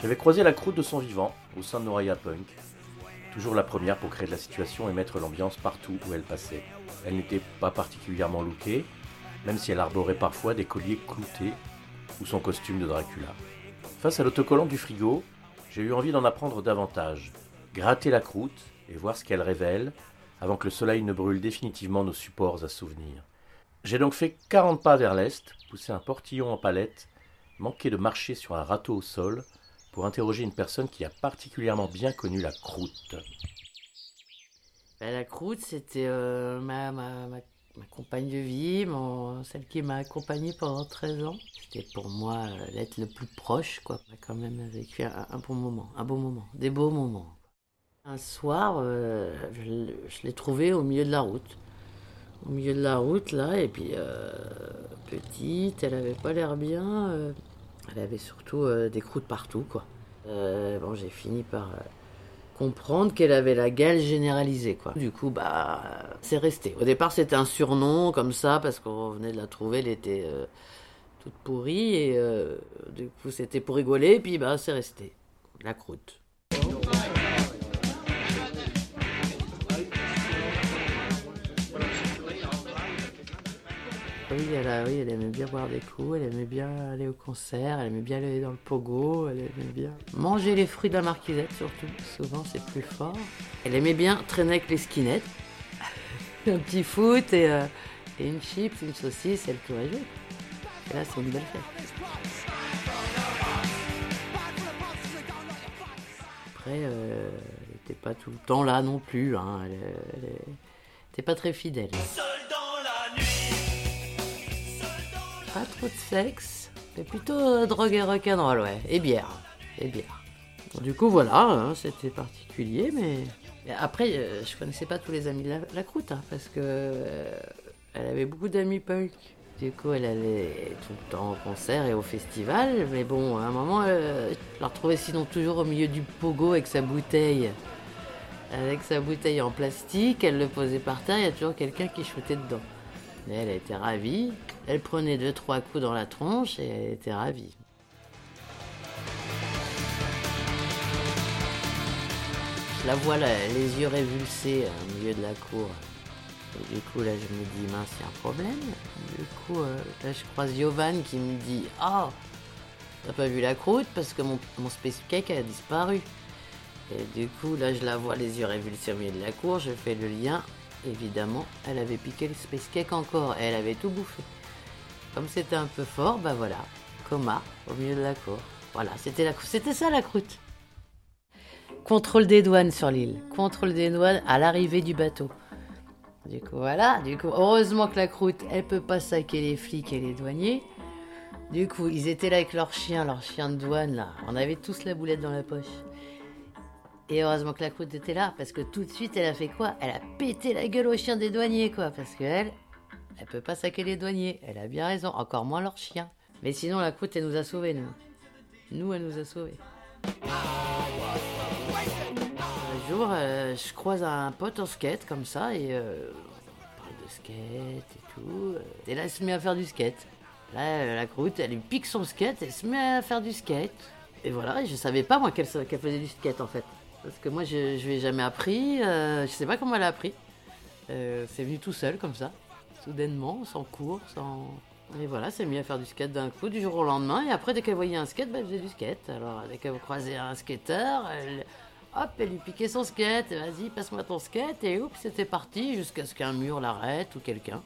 J'avais croisé la croûte de son vivant au sein de Noraya Punk. Toujours la première pour créer de la situation et mettre l'ambiance partout où elle passait. Elle n'était pas particulièrement lookée, même si elle arborait parfois des colliers cloutés ou son costume de Dracula. Face à l'autocollant du frigo, j'ai eu envie d'en apprendre davantage, gratter la croûte et voir ce qu'elle révèle avant que le soleil ne brûle définitivement nos supports à souvenirs. J'ai donc fait 40 pas vers l'est, poussé un portillon en palette, manqué de marcher sur un râteau au sol pour interroger une personne qui a particulièrement bien connu la croûte. Ben, la croûte, c'était euh, ma, compagne de vie, mon- celle qui m'a accompagnée pendant 13 ans. C'était pour moi euh, l'être le plus proche, quoi. On a quand même vécu un, bon moment, un beau moment, des beaux moments. Un soir, euh, je, je l'ai trouvée au milieu de la route. Au milieu de la route, là, et puis euh, petite, elle avait pas l'air bien. Elle avait surtout euh, des croûtes partout, quoi. Euh, bon, j'ai fini par euh, comprendre qu'elle avait la gale généralisée, quoi. Du coup, bah, c'est resté. Au départ, c'était un surnom, comme ça, parce qu'on venait de la trouver, elle était toute pourrie, et du coup, c'était pour rigoler, et puis, bah, c'est resté. La croûte. Oui elle, a- oui, elle aimait bien boire des coups, elle aimait bien aller au concert, elle aimait bien aller dans le pogo, elle aimait bien manger les fruits de la marquisette surtout, souvent c'est plus fort. Elle aimait bien traîner avec les skinettes, (laughs) un petit foot et, euh, et une chips, une saucisse, elle pourrait jouer. Et là c'est une belle fête. Après, euh, elle n'était pas tout le temps là non plus, hein, elle, elle était pas très fidèle. Pas trop de sexe, mais plutôt euh, drogue et rock'n'roll, ouais. Et bière. Et bière. Du coup, voilà, hein, c'était particulier, mais... après, euh, je connaissais pas tous les amis de la, croûte, hein, parce que euh, elle avait beaucoup d'amis punk. Du coup, elle allait tout le temps au concert et au festival, mais bon, à un moment, je la retrouvais sinon toujours au milieu du pogo avec sa bouteille. Avec sa bouteille en plastique, elle le posait par terre, il y a toujours quelqu'un qui shootait dedans. Elle était ravie. Elle prenait deux, trois coups dans la tronche et elle était ravie. Je la vois là, les yeux révulsés euh, au milieu de la cour. Et du coup, là, je me dis, mince, a un problème. Du coup, euh, là, je croise Yovan qui me dit, oh, t'as pas vu la croûte parce que mon, mon space cake a disparu. Et du coup, là, je la vois les yeux révulsés au milieu de la cour. Je fais le lien. Évidemment, elle avait piqué le space cake encore et elle avait tout bouffé. Comme c'était un peu fort, bah voilà, coma au milieu de la cour. Voilà, c'était la, c'était ça la croûte. Contrôle des douanes sur l'île. Contrôle des douanes à l'arrivée du bateau. Du coup, voilà. Du coup, heureusement que la croûte, elle peut pas saquer les flics et les douaniers. Du coup, ils étaient là avec leur chien, leur chien de douane, là. On avait tous la boulette dans la poche. Et heureusement que la croûte était là, parce que tout de suite, elle a fait quoi? Elle a pété la gueule au chien des douaniers, quoi. Parce qu'elle, elle peut pas saquer les douaniers. Elle a bien raison, encore moins leur chien. Mais sinon, la croûte, elle nous a sauvés, nous. Nous, elle nous a sauvés. Un jour, euh, je croise un pote en skate, comme ça, et euh, on parle de skate et tout. euh, Et là, elle se met à faire du skate. Là, la croûte, elle lui pique son skate, elle se met à faire du skate. Et voilà, je savais pas, moi, qu'elle faisait du skate, en fait. Parce que moi, je, je lui ai jamais appris. euh, je sais pas comment elle a appris. Euh, c'est venu tout seul, comme ça. Soudainement, sans cours, sans... Et voilà, c'est mis à faire du skate d'un coup, du jour au lendemain. Et après, dès qu'elle voyait un skate, bah, elle faisait du skate. Alors, dès qu'elle croisait un skateur, elle... hop, elle lui piquait son skate. Vas-y, passe-moi ton skate. Et oups, c'était parti jusqu'à ce qu'un mur l'arrête ou quelqu'un.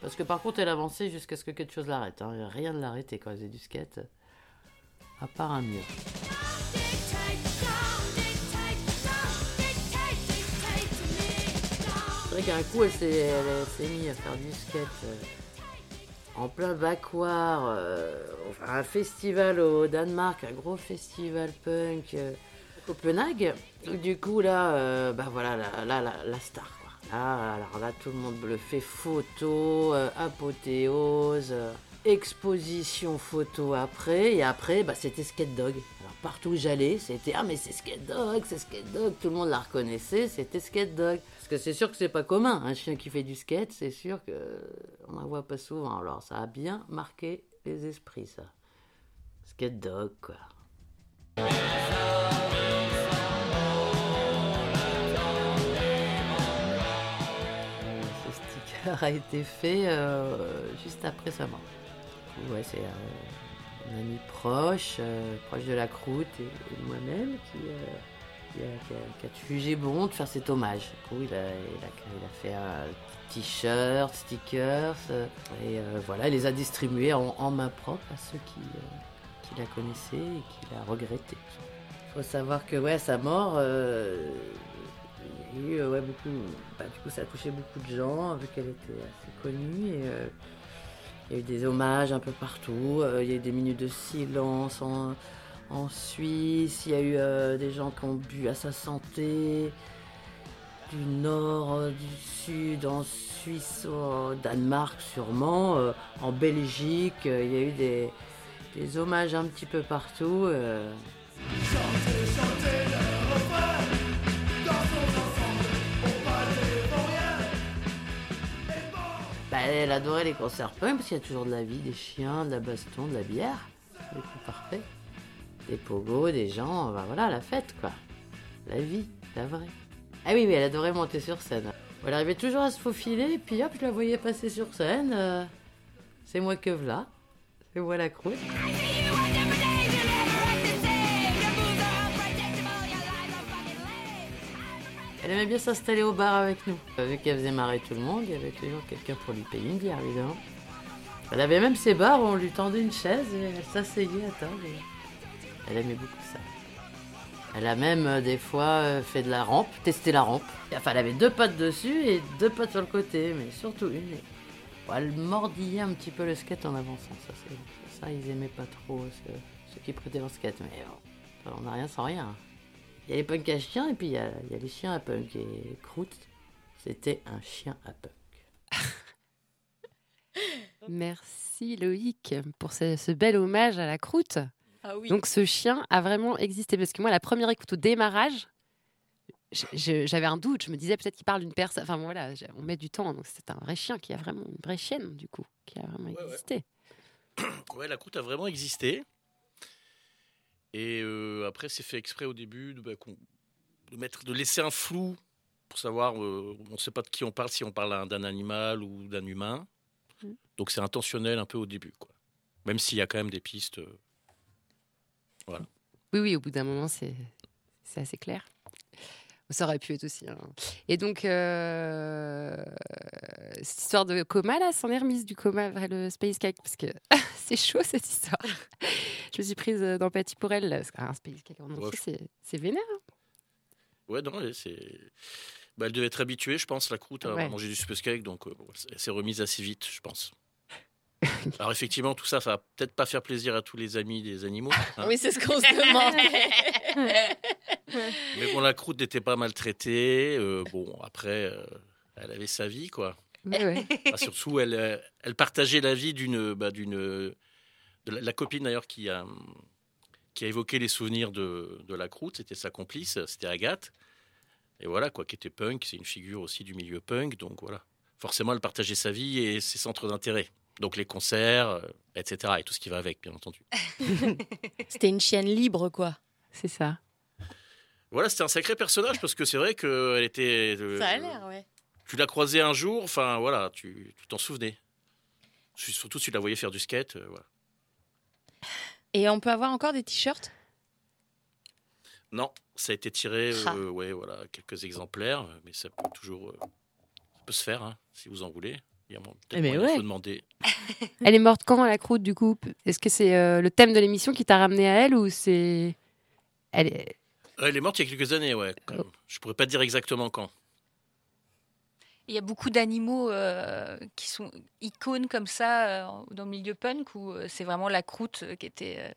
Parce que par contre, elle avançait jusqu'à ce que quelque chose l'arrête. hein. Rien ne l'arrêtait quand elle faisait du skate. À part un mur. C'est vrai qu'un coup, elle s'est, mise à faire du skate euh, en plein backwater, euh, un festival au Danemark, un gros festival punk. euh. Copenhague. Du coup, là, bah voilà, là, là, la, star. Quoi. Là, alors là, tout le monde le fait photo, apothéose, exposition photo après. Et après, bah, c'était Skate Dog. Alors partout où j'allais, c'était Ah, mais c'est Skate Dog, c'est Skate Dog. Tout le monde la reconnaissait, c'était Skate Dog. Parce que c'est sûr que c'est pas commun. Un chien qui fait du skate, c'est sûr que on n'en voit pas souvent. Alors ça a bien marqué les esprits, ça. Skate Dog, quoi. Ce sticker a été fait euh, juste après sa mort. Ouais, c'est euh, un ami proche, euh, proche de la croûte et, et de moi-même qui, euh, qui a, jugé bon de faire cet hommage. Du coup, il a, fait un t-shirt, stickers, euh, et euh, voilà, il les a distribués en, main propre à ceux qui, euh, qui la connaissaient et qui la regrettaient. Il faut savoir que, ouais, à sa mort, il y a eu ouais, beaucoup. bah, du coup, ça a touché beaucoup de gens, vu qu'elle était assez connue. Il y a eu des hommages un peu partout. il y a eu des minutes de silence en, en Suisse. Il y a eu euh, des gens qui ont bu à sa santé. Du nord, euh, du sud, en Suisse, au Danemark sûrement, euh, en Belgique. il y a eu des, des hommages un petit peu partout. Bah, elle adorait les concerts punk parce qu'il y a toujours de la vie, des chiens, de la baston, de la bière. C'est le coup parfait. Des pogos, des gens, bah voilà, la fête quoi. La vie, la vraie. Ah oui, oui, elle adorait monter sur scène. Elle arrivait toujours à se faufiler, puis hop, je la voyais passer sur scène. euh, c'est moi que v'là. C'est moi la croûte. Elle aimait bien s'installer au bar avec nous. Vu qu'elle faisait marrer tout le monde, il y avait toujours quelqu'un pour lui payer une bière, évidemment. Elle avait même ses bars où on lui tendait une chaise et elle s'asseyait à table. Elle aimait beaucoup ça. Elle a même euh, des fois euh, fait de la rampe, testé la rampe. Enfin, elle avait deux pattes dessus et deux pattes sur le côté, mais surtout une. Elle mordillait un petit peu le skate en avançant. Ça, ils aimaient pas trop ceux, qui prêtaient leur skate. Mais bon, on n'a rien sans rien. Il y a les punks à chiens et puis il y a, il y a les chiens à punk. Et Croûte, c'était un chien à punk. (laughs) Merci Loïc pour ce, ce bel hommage à la croûte. Ah oui. Donc ce chien a vraiment existé parce que moi la première écoute au démarrage, j'avais un doute, je me disais peut-être qu'il parle d'une personne. Enfin bon, voilà, on met du temps, donc c'est un vrai chien qui a vraiment une vraie chienne du coup, qui a vraiment existé. (coughs) Ouais, la croûte a vraiment existé. Et euh, après, c'est fait exprès au début de, bah, de mettre, de laisser un flou pour savoir. euh, on ne sait pas de qui on parle, si on parle d'un- d'un animal ou d'un humain. Mm. Donc c'est intentionnel un peu au début, quoi. Même s'il y a quand même des pistes. euh, Voilà. Oui, oui, au bout d'un moment, c'est assez clair. Ça aurait pu être aussi. hein. Et donc, euh, cette histoire de coma, là, s'en est remise du coma vers le space cake, parce que (laughs) c'est chaud cette histoire. Je me suis prise d'empathie pour elle, là, parce qu'un space cake en entier, Ouais, je- c'est- vénère. hein. Ouais, non, c'est. Bah, elle devait être habituée, je pense, la croûte, à Ouais. manger du space cake, donc euh, elle s'est remise assez vite, je pense. (laughs) Alors effectivement, tout ça, ça va peut-être pas faire plaisir à tous les amis des animaux. (laughs) hein. Oui, c'est ce qu'on se demandait. (laughs) Mais bon, la croûte n'était pas maltraitée. euh, bon, après, euh, elle avait sa vie, quoi. Ouais, ouais. Enfin, surtout, elle, euh, elle partageait la vie d'une, bah, d'une, de la, la copine d'ailleurs qui a, qui a évoqué les souvenirs de, de la croûte. C'était sa complice, c'était Agathe. Et voilà, quoi, qui était punk. C'est une figure aussi du milieu punk. Donc voilà, forcément, elle partageait sa vie et ses centres d'intérêt. Donc les concerts, euh, etc. Et tout ce qui va avec, bien entendu. (laughs) C'était une chienne libre, quoi. C'est ça. Voilà, c'était un sacré personnage parce que c'est vrai qu'elle était. euh, Ça a l'air, ouais. Tu l'as croisée un jour, enfin voilà, tu t'en souvenais. Surtout si tu la voyais faire du skate. euh, voilà. Et on peut avoir encore des t-shirts? Non, ça a été tiré, euh, Ah. ouais, voilà, quelques exemplaires, mais ça peut toujours, euh, ça peut se faire hein, si vous en voulez. Il y a mon- peut-être Eh mais moyen de ouais. faut demander. (laughs) Elle est morte quand, la croûte, du coup? Est-ce que c'est euh, le thème de l'émission qui t'a ramené à elle ou c'est. Elle est... Euh, Elle est morte il y a quelques années, ouais. quand même. Je pourrais pas te dire exactement quand. Il y a beaucoup d'animaux euh, qui sont icônes comme ça euh, dans le milieu punk où c'est vraiment la croûte qui était.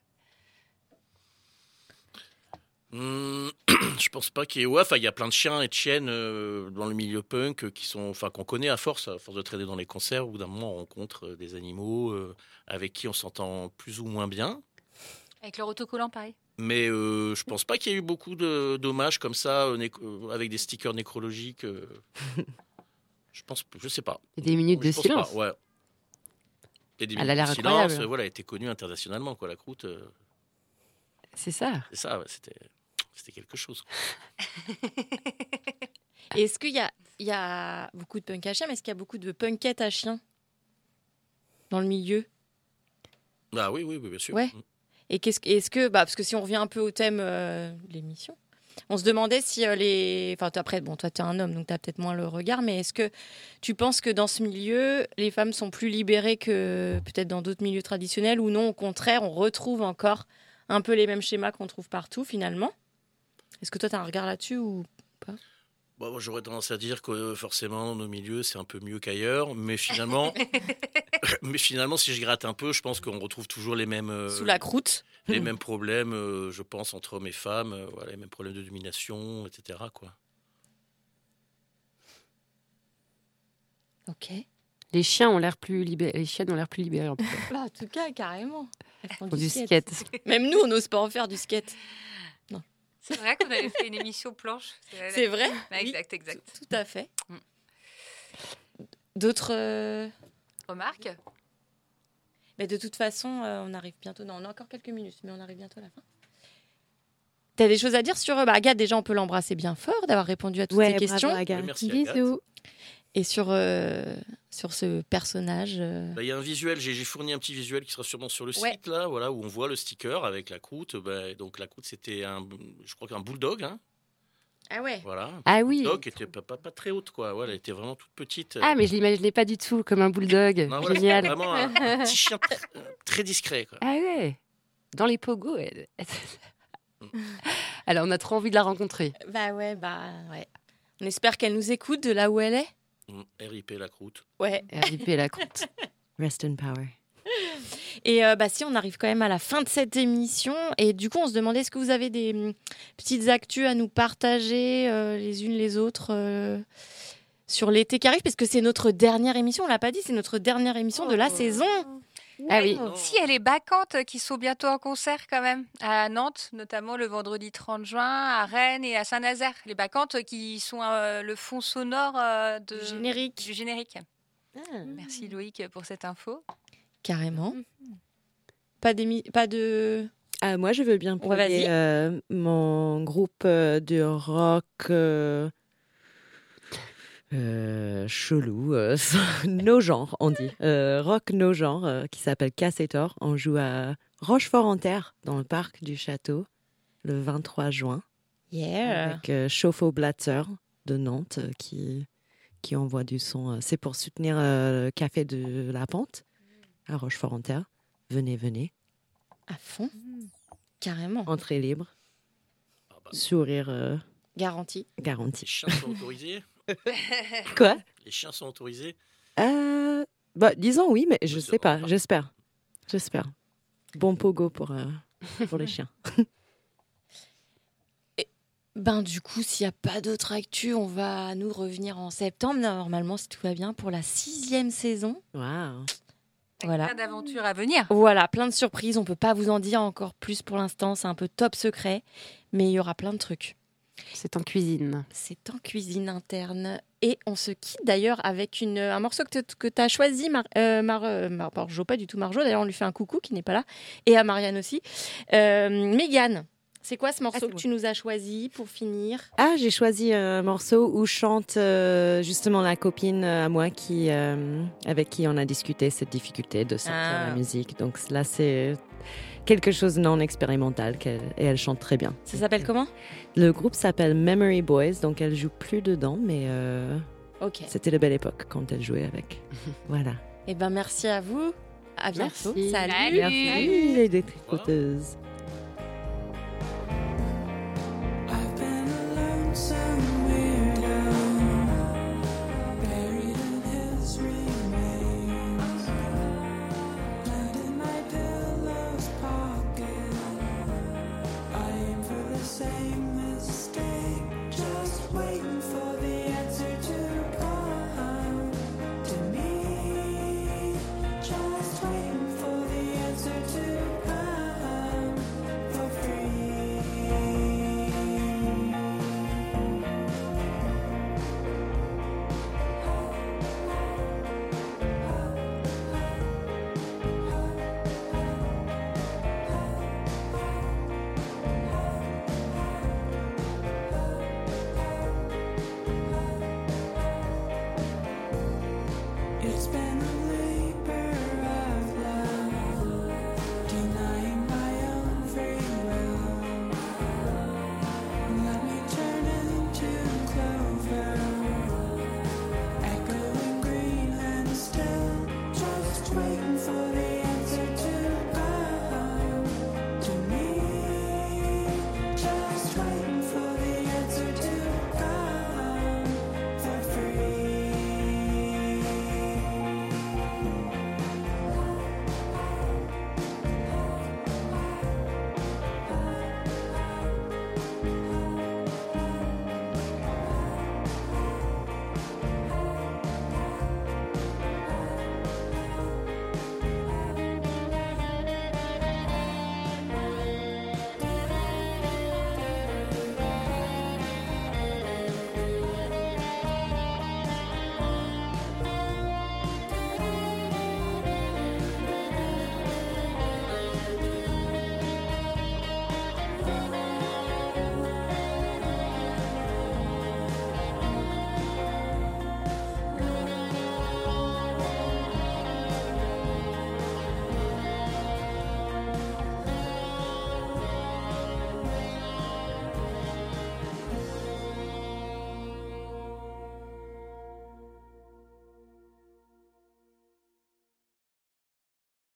Hmm, (clears throat) je pense pas qu'il y ait. Ouais, enfin, il y a plein de chiens et de chiennes euh, dans le milieu punk euh, qui sont, enfin, qu'on connaît à force, à force de traîner dans les concerts. Bout d'un moment, on rencontre euh, des animaux euh, avec qui on s'entend plus ou moins bien. Avec leur autocollant, pareil. Mais euh, je pense pas qu'il y ait eu beaucoup de dommages comme ça euh, euh, avec des stickers nécrologiques. euh. (laughs) je pense, je sais pas. Et des minutes Je de silence. pas, ouais. Et des Elle a minutes l'air de silence. incroyable. euh, Voilà, était connue internationalement, quoi. La croûte. euh, C'est ça. c'est ça, ouais, c'était, c'était quelque chose. (laughs) Est-ce qu'il y a, il y a beaucoup de punk à chiens, mais est-ce qu'il y a beaucoup de punkettes à chiens dans le milieu? Ah oui, oui, oui, bien sûr. Ouais. Et qu'est-ce est-ce que, bah, parce que si on revient un peu au thème euh, de l'émission, on se demandait si euh, les. Enfin, après, bon, toi, tu es un homme, donc tu as peut-être moins le regard, mais est-ce que tu penses que dans ce milieu, les femmes sont plus libérées que peut-être dans d'autres milieux traditionnels ou non, au contraire, on retrouve encore un peu les mêmes schémas qu'on trouve partout finalement? Est-ce que toi, tu as un regard là-dessus ou pas? Bon, moi, j'aurais tendance à dire que forcément, nos milieux, c'est un peu mieux qu'ailleurs. Mais finalement, (laughs) mais finalement, si je gratte un peu, je pense qu'on retrouve toujours les mêmes. euh, Sous la croûte Les mêmes problèmes, euh, je pense, entre hommes et femmes. euh, voilà, les mêmes problèmes de domination, etc. Quoi. Ok. Les chiens ont l'air plus libérés. Les chiennes ont l'air plus libérées. En tout cas. Bah, en tout cas, carrément. Elles font Font du skate. Même nous, on n'ose pas en faire du skate. C'est vrai qu'on avait fait une émission planche. C'est vrai Ouais, Oui, Exact, exact. Tout à fait. Mm. D'autres euh, Remarque Mais de toute façon, euh, on arrive bientôt. Non, on a encore quelques minutes, mais on arrive bientôt à la fin. T'as des choses à dire sur euh, bah, Agathe Déjà, on peut l'embrasser bien fort d'avoir répondu à toutes Ouais, ces bravo, questions. Agathe. Merci, Agathe. Bisous. Et sur, euh, sur ce personnage. euh, Bah, Il y a un visuel, j'ai fourni un petit visuel qui sera sûrement sur le Ouais. site, là, voilà, où on voit le sticker avec la croûte. Bah, donc la croûte, c'était un, je crois qu'un bulldog. Hein, Ah ouais voilà. Ah oui. Bulldog qui était pas, pas, pas très haute, quoi. Voilà, elle était vraiment toute petite. Ah, mais je l'imaginais pas du tout comme un bulldog. Non, voilà, Génial. Vraiment un, un petit chien tr- très discret, quoi. Ah ouais. Dans les pogos. Elle... Alors, on a trop envie de la rencontrer. Bah ouais, bah ouais. On espère qu'elle nous écoute de là où elle est. Mm, RIP la croûte. Ouais. RIP la croûte. (laughs) Rest in power. Et euh, bah si, on arrive quand même à la fin de cette émission. Et du coup, on se demandait, est-ce que vous avez des hum, petites actus à nous partager euh, les unes les autres euh, sur l'été qui arrive? Parce que c'est notre dernière émission, on l'a pas dit, c'est notre dernière émission de la saison. Ah oui. Si, il y a les Bacchantes qui sont bientôt en concert quand même, à Nantes, notamment le vendredi 30 juin, à Rennes et à Saint-Nazaire. Les Bacchantes qui sont euh, le fond sonore euh, de... générique. du générique. Merci Loïc pour cette info. Carrément. Pas, d'émi- pas de... Ah, moi, je veux bien Ouais, vas-y. plugger euh, mon groupe euh, de rock euh, chelou, euh, (laughs) no genre, on dit. Euh, rock no genre, euh, qui s'appelle Cassetor. On joue à Rochefort-en-Terre, dans le parc du château, le 23 juin. Yeah. Avec euh, Chauffe-eau Blatzer de Nantes, euh, qui, qui envoie du son. C'est pour soutenir euh, le café de la Pente à Rochefort-en-Terre. Venez, venez. À fond. Carrément. Entrée libre. Sourire euh, Garanti. garanti. Chiens sont autorisés (laughs) (laughs) Quoi? Les chiens sont autorisés? Euh, bah, disons oui, mais je sais pas. J'espère. J'espère. Bon pogo pour, euh, pour les chiens. (laughs) Ben du coup, s'il n'y a pas d'autres actus, on va nous revenir en septembre, normalement, si tout va bien, pour la sixième saison. Waouh. Voilà. Plein d'aventures à venir. Voilà, plein de surprises. On peut pas vous en dire encore plus pour l'instant. C'est un peu top secret, mais il y aura plein de trucs. C'est en cuisine. C'est en cuisine interne. Et on se quitte d'ailleurs avec une, un morceau que tu as choisi, Mar, euh, Mar- euh, Mar- Marjo, pas du tout Marjo. D'ailleurs, on lui fait un coucou qui n'est pas là. Et à Marianne aussi. Euh, Mégane, c'est quoi ce morceau que tu nous as choisi pour finir? Ah, j'ai choisi un morceau où chante euh, justement la copine à moi qui, euh, avec qui on a discuté cette difficulté de sortir Ah. la musique. Donc là, c'est quelque chose non expérimental qu'elle, et elle chante très bien. Ça s'appelle comment? Le groupe s'appelle Memory Boys, donc elle joue plus dedans, mais euh, c'était la belle époque quand elle jouait avec. (laughs) voilà. Eh ben merci à vous. À bientôt. Merci. Salut. Salut. Merci les détricoteuses.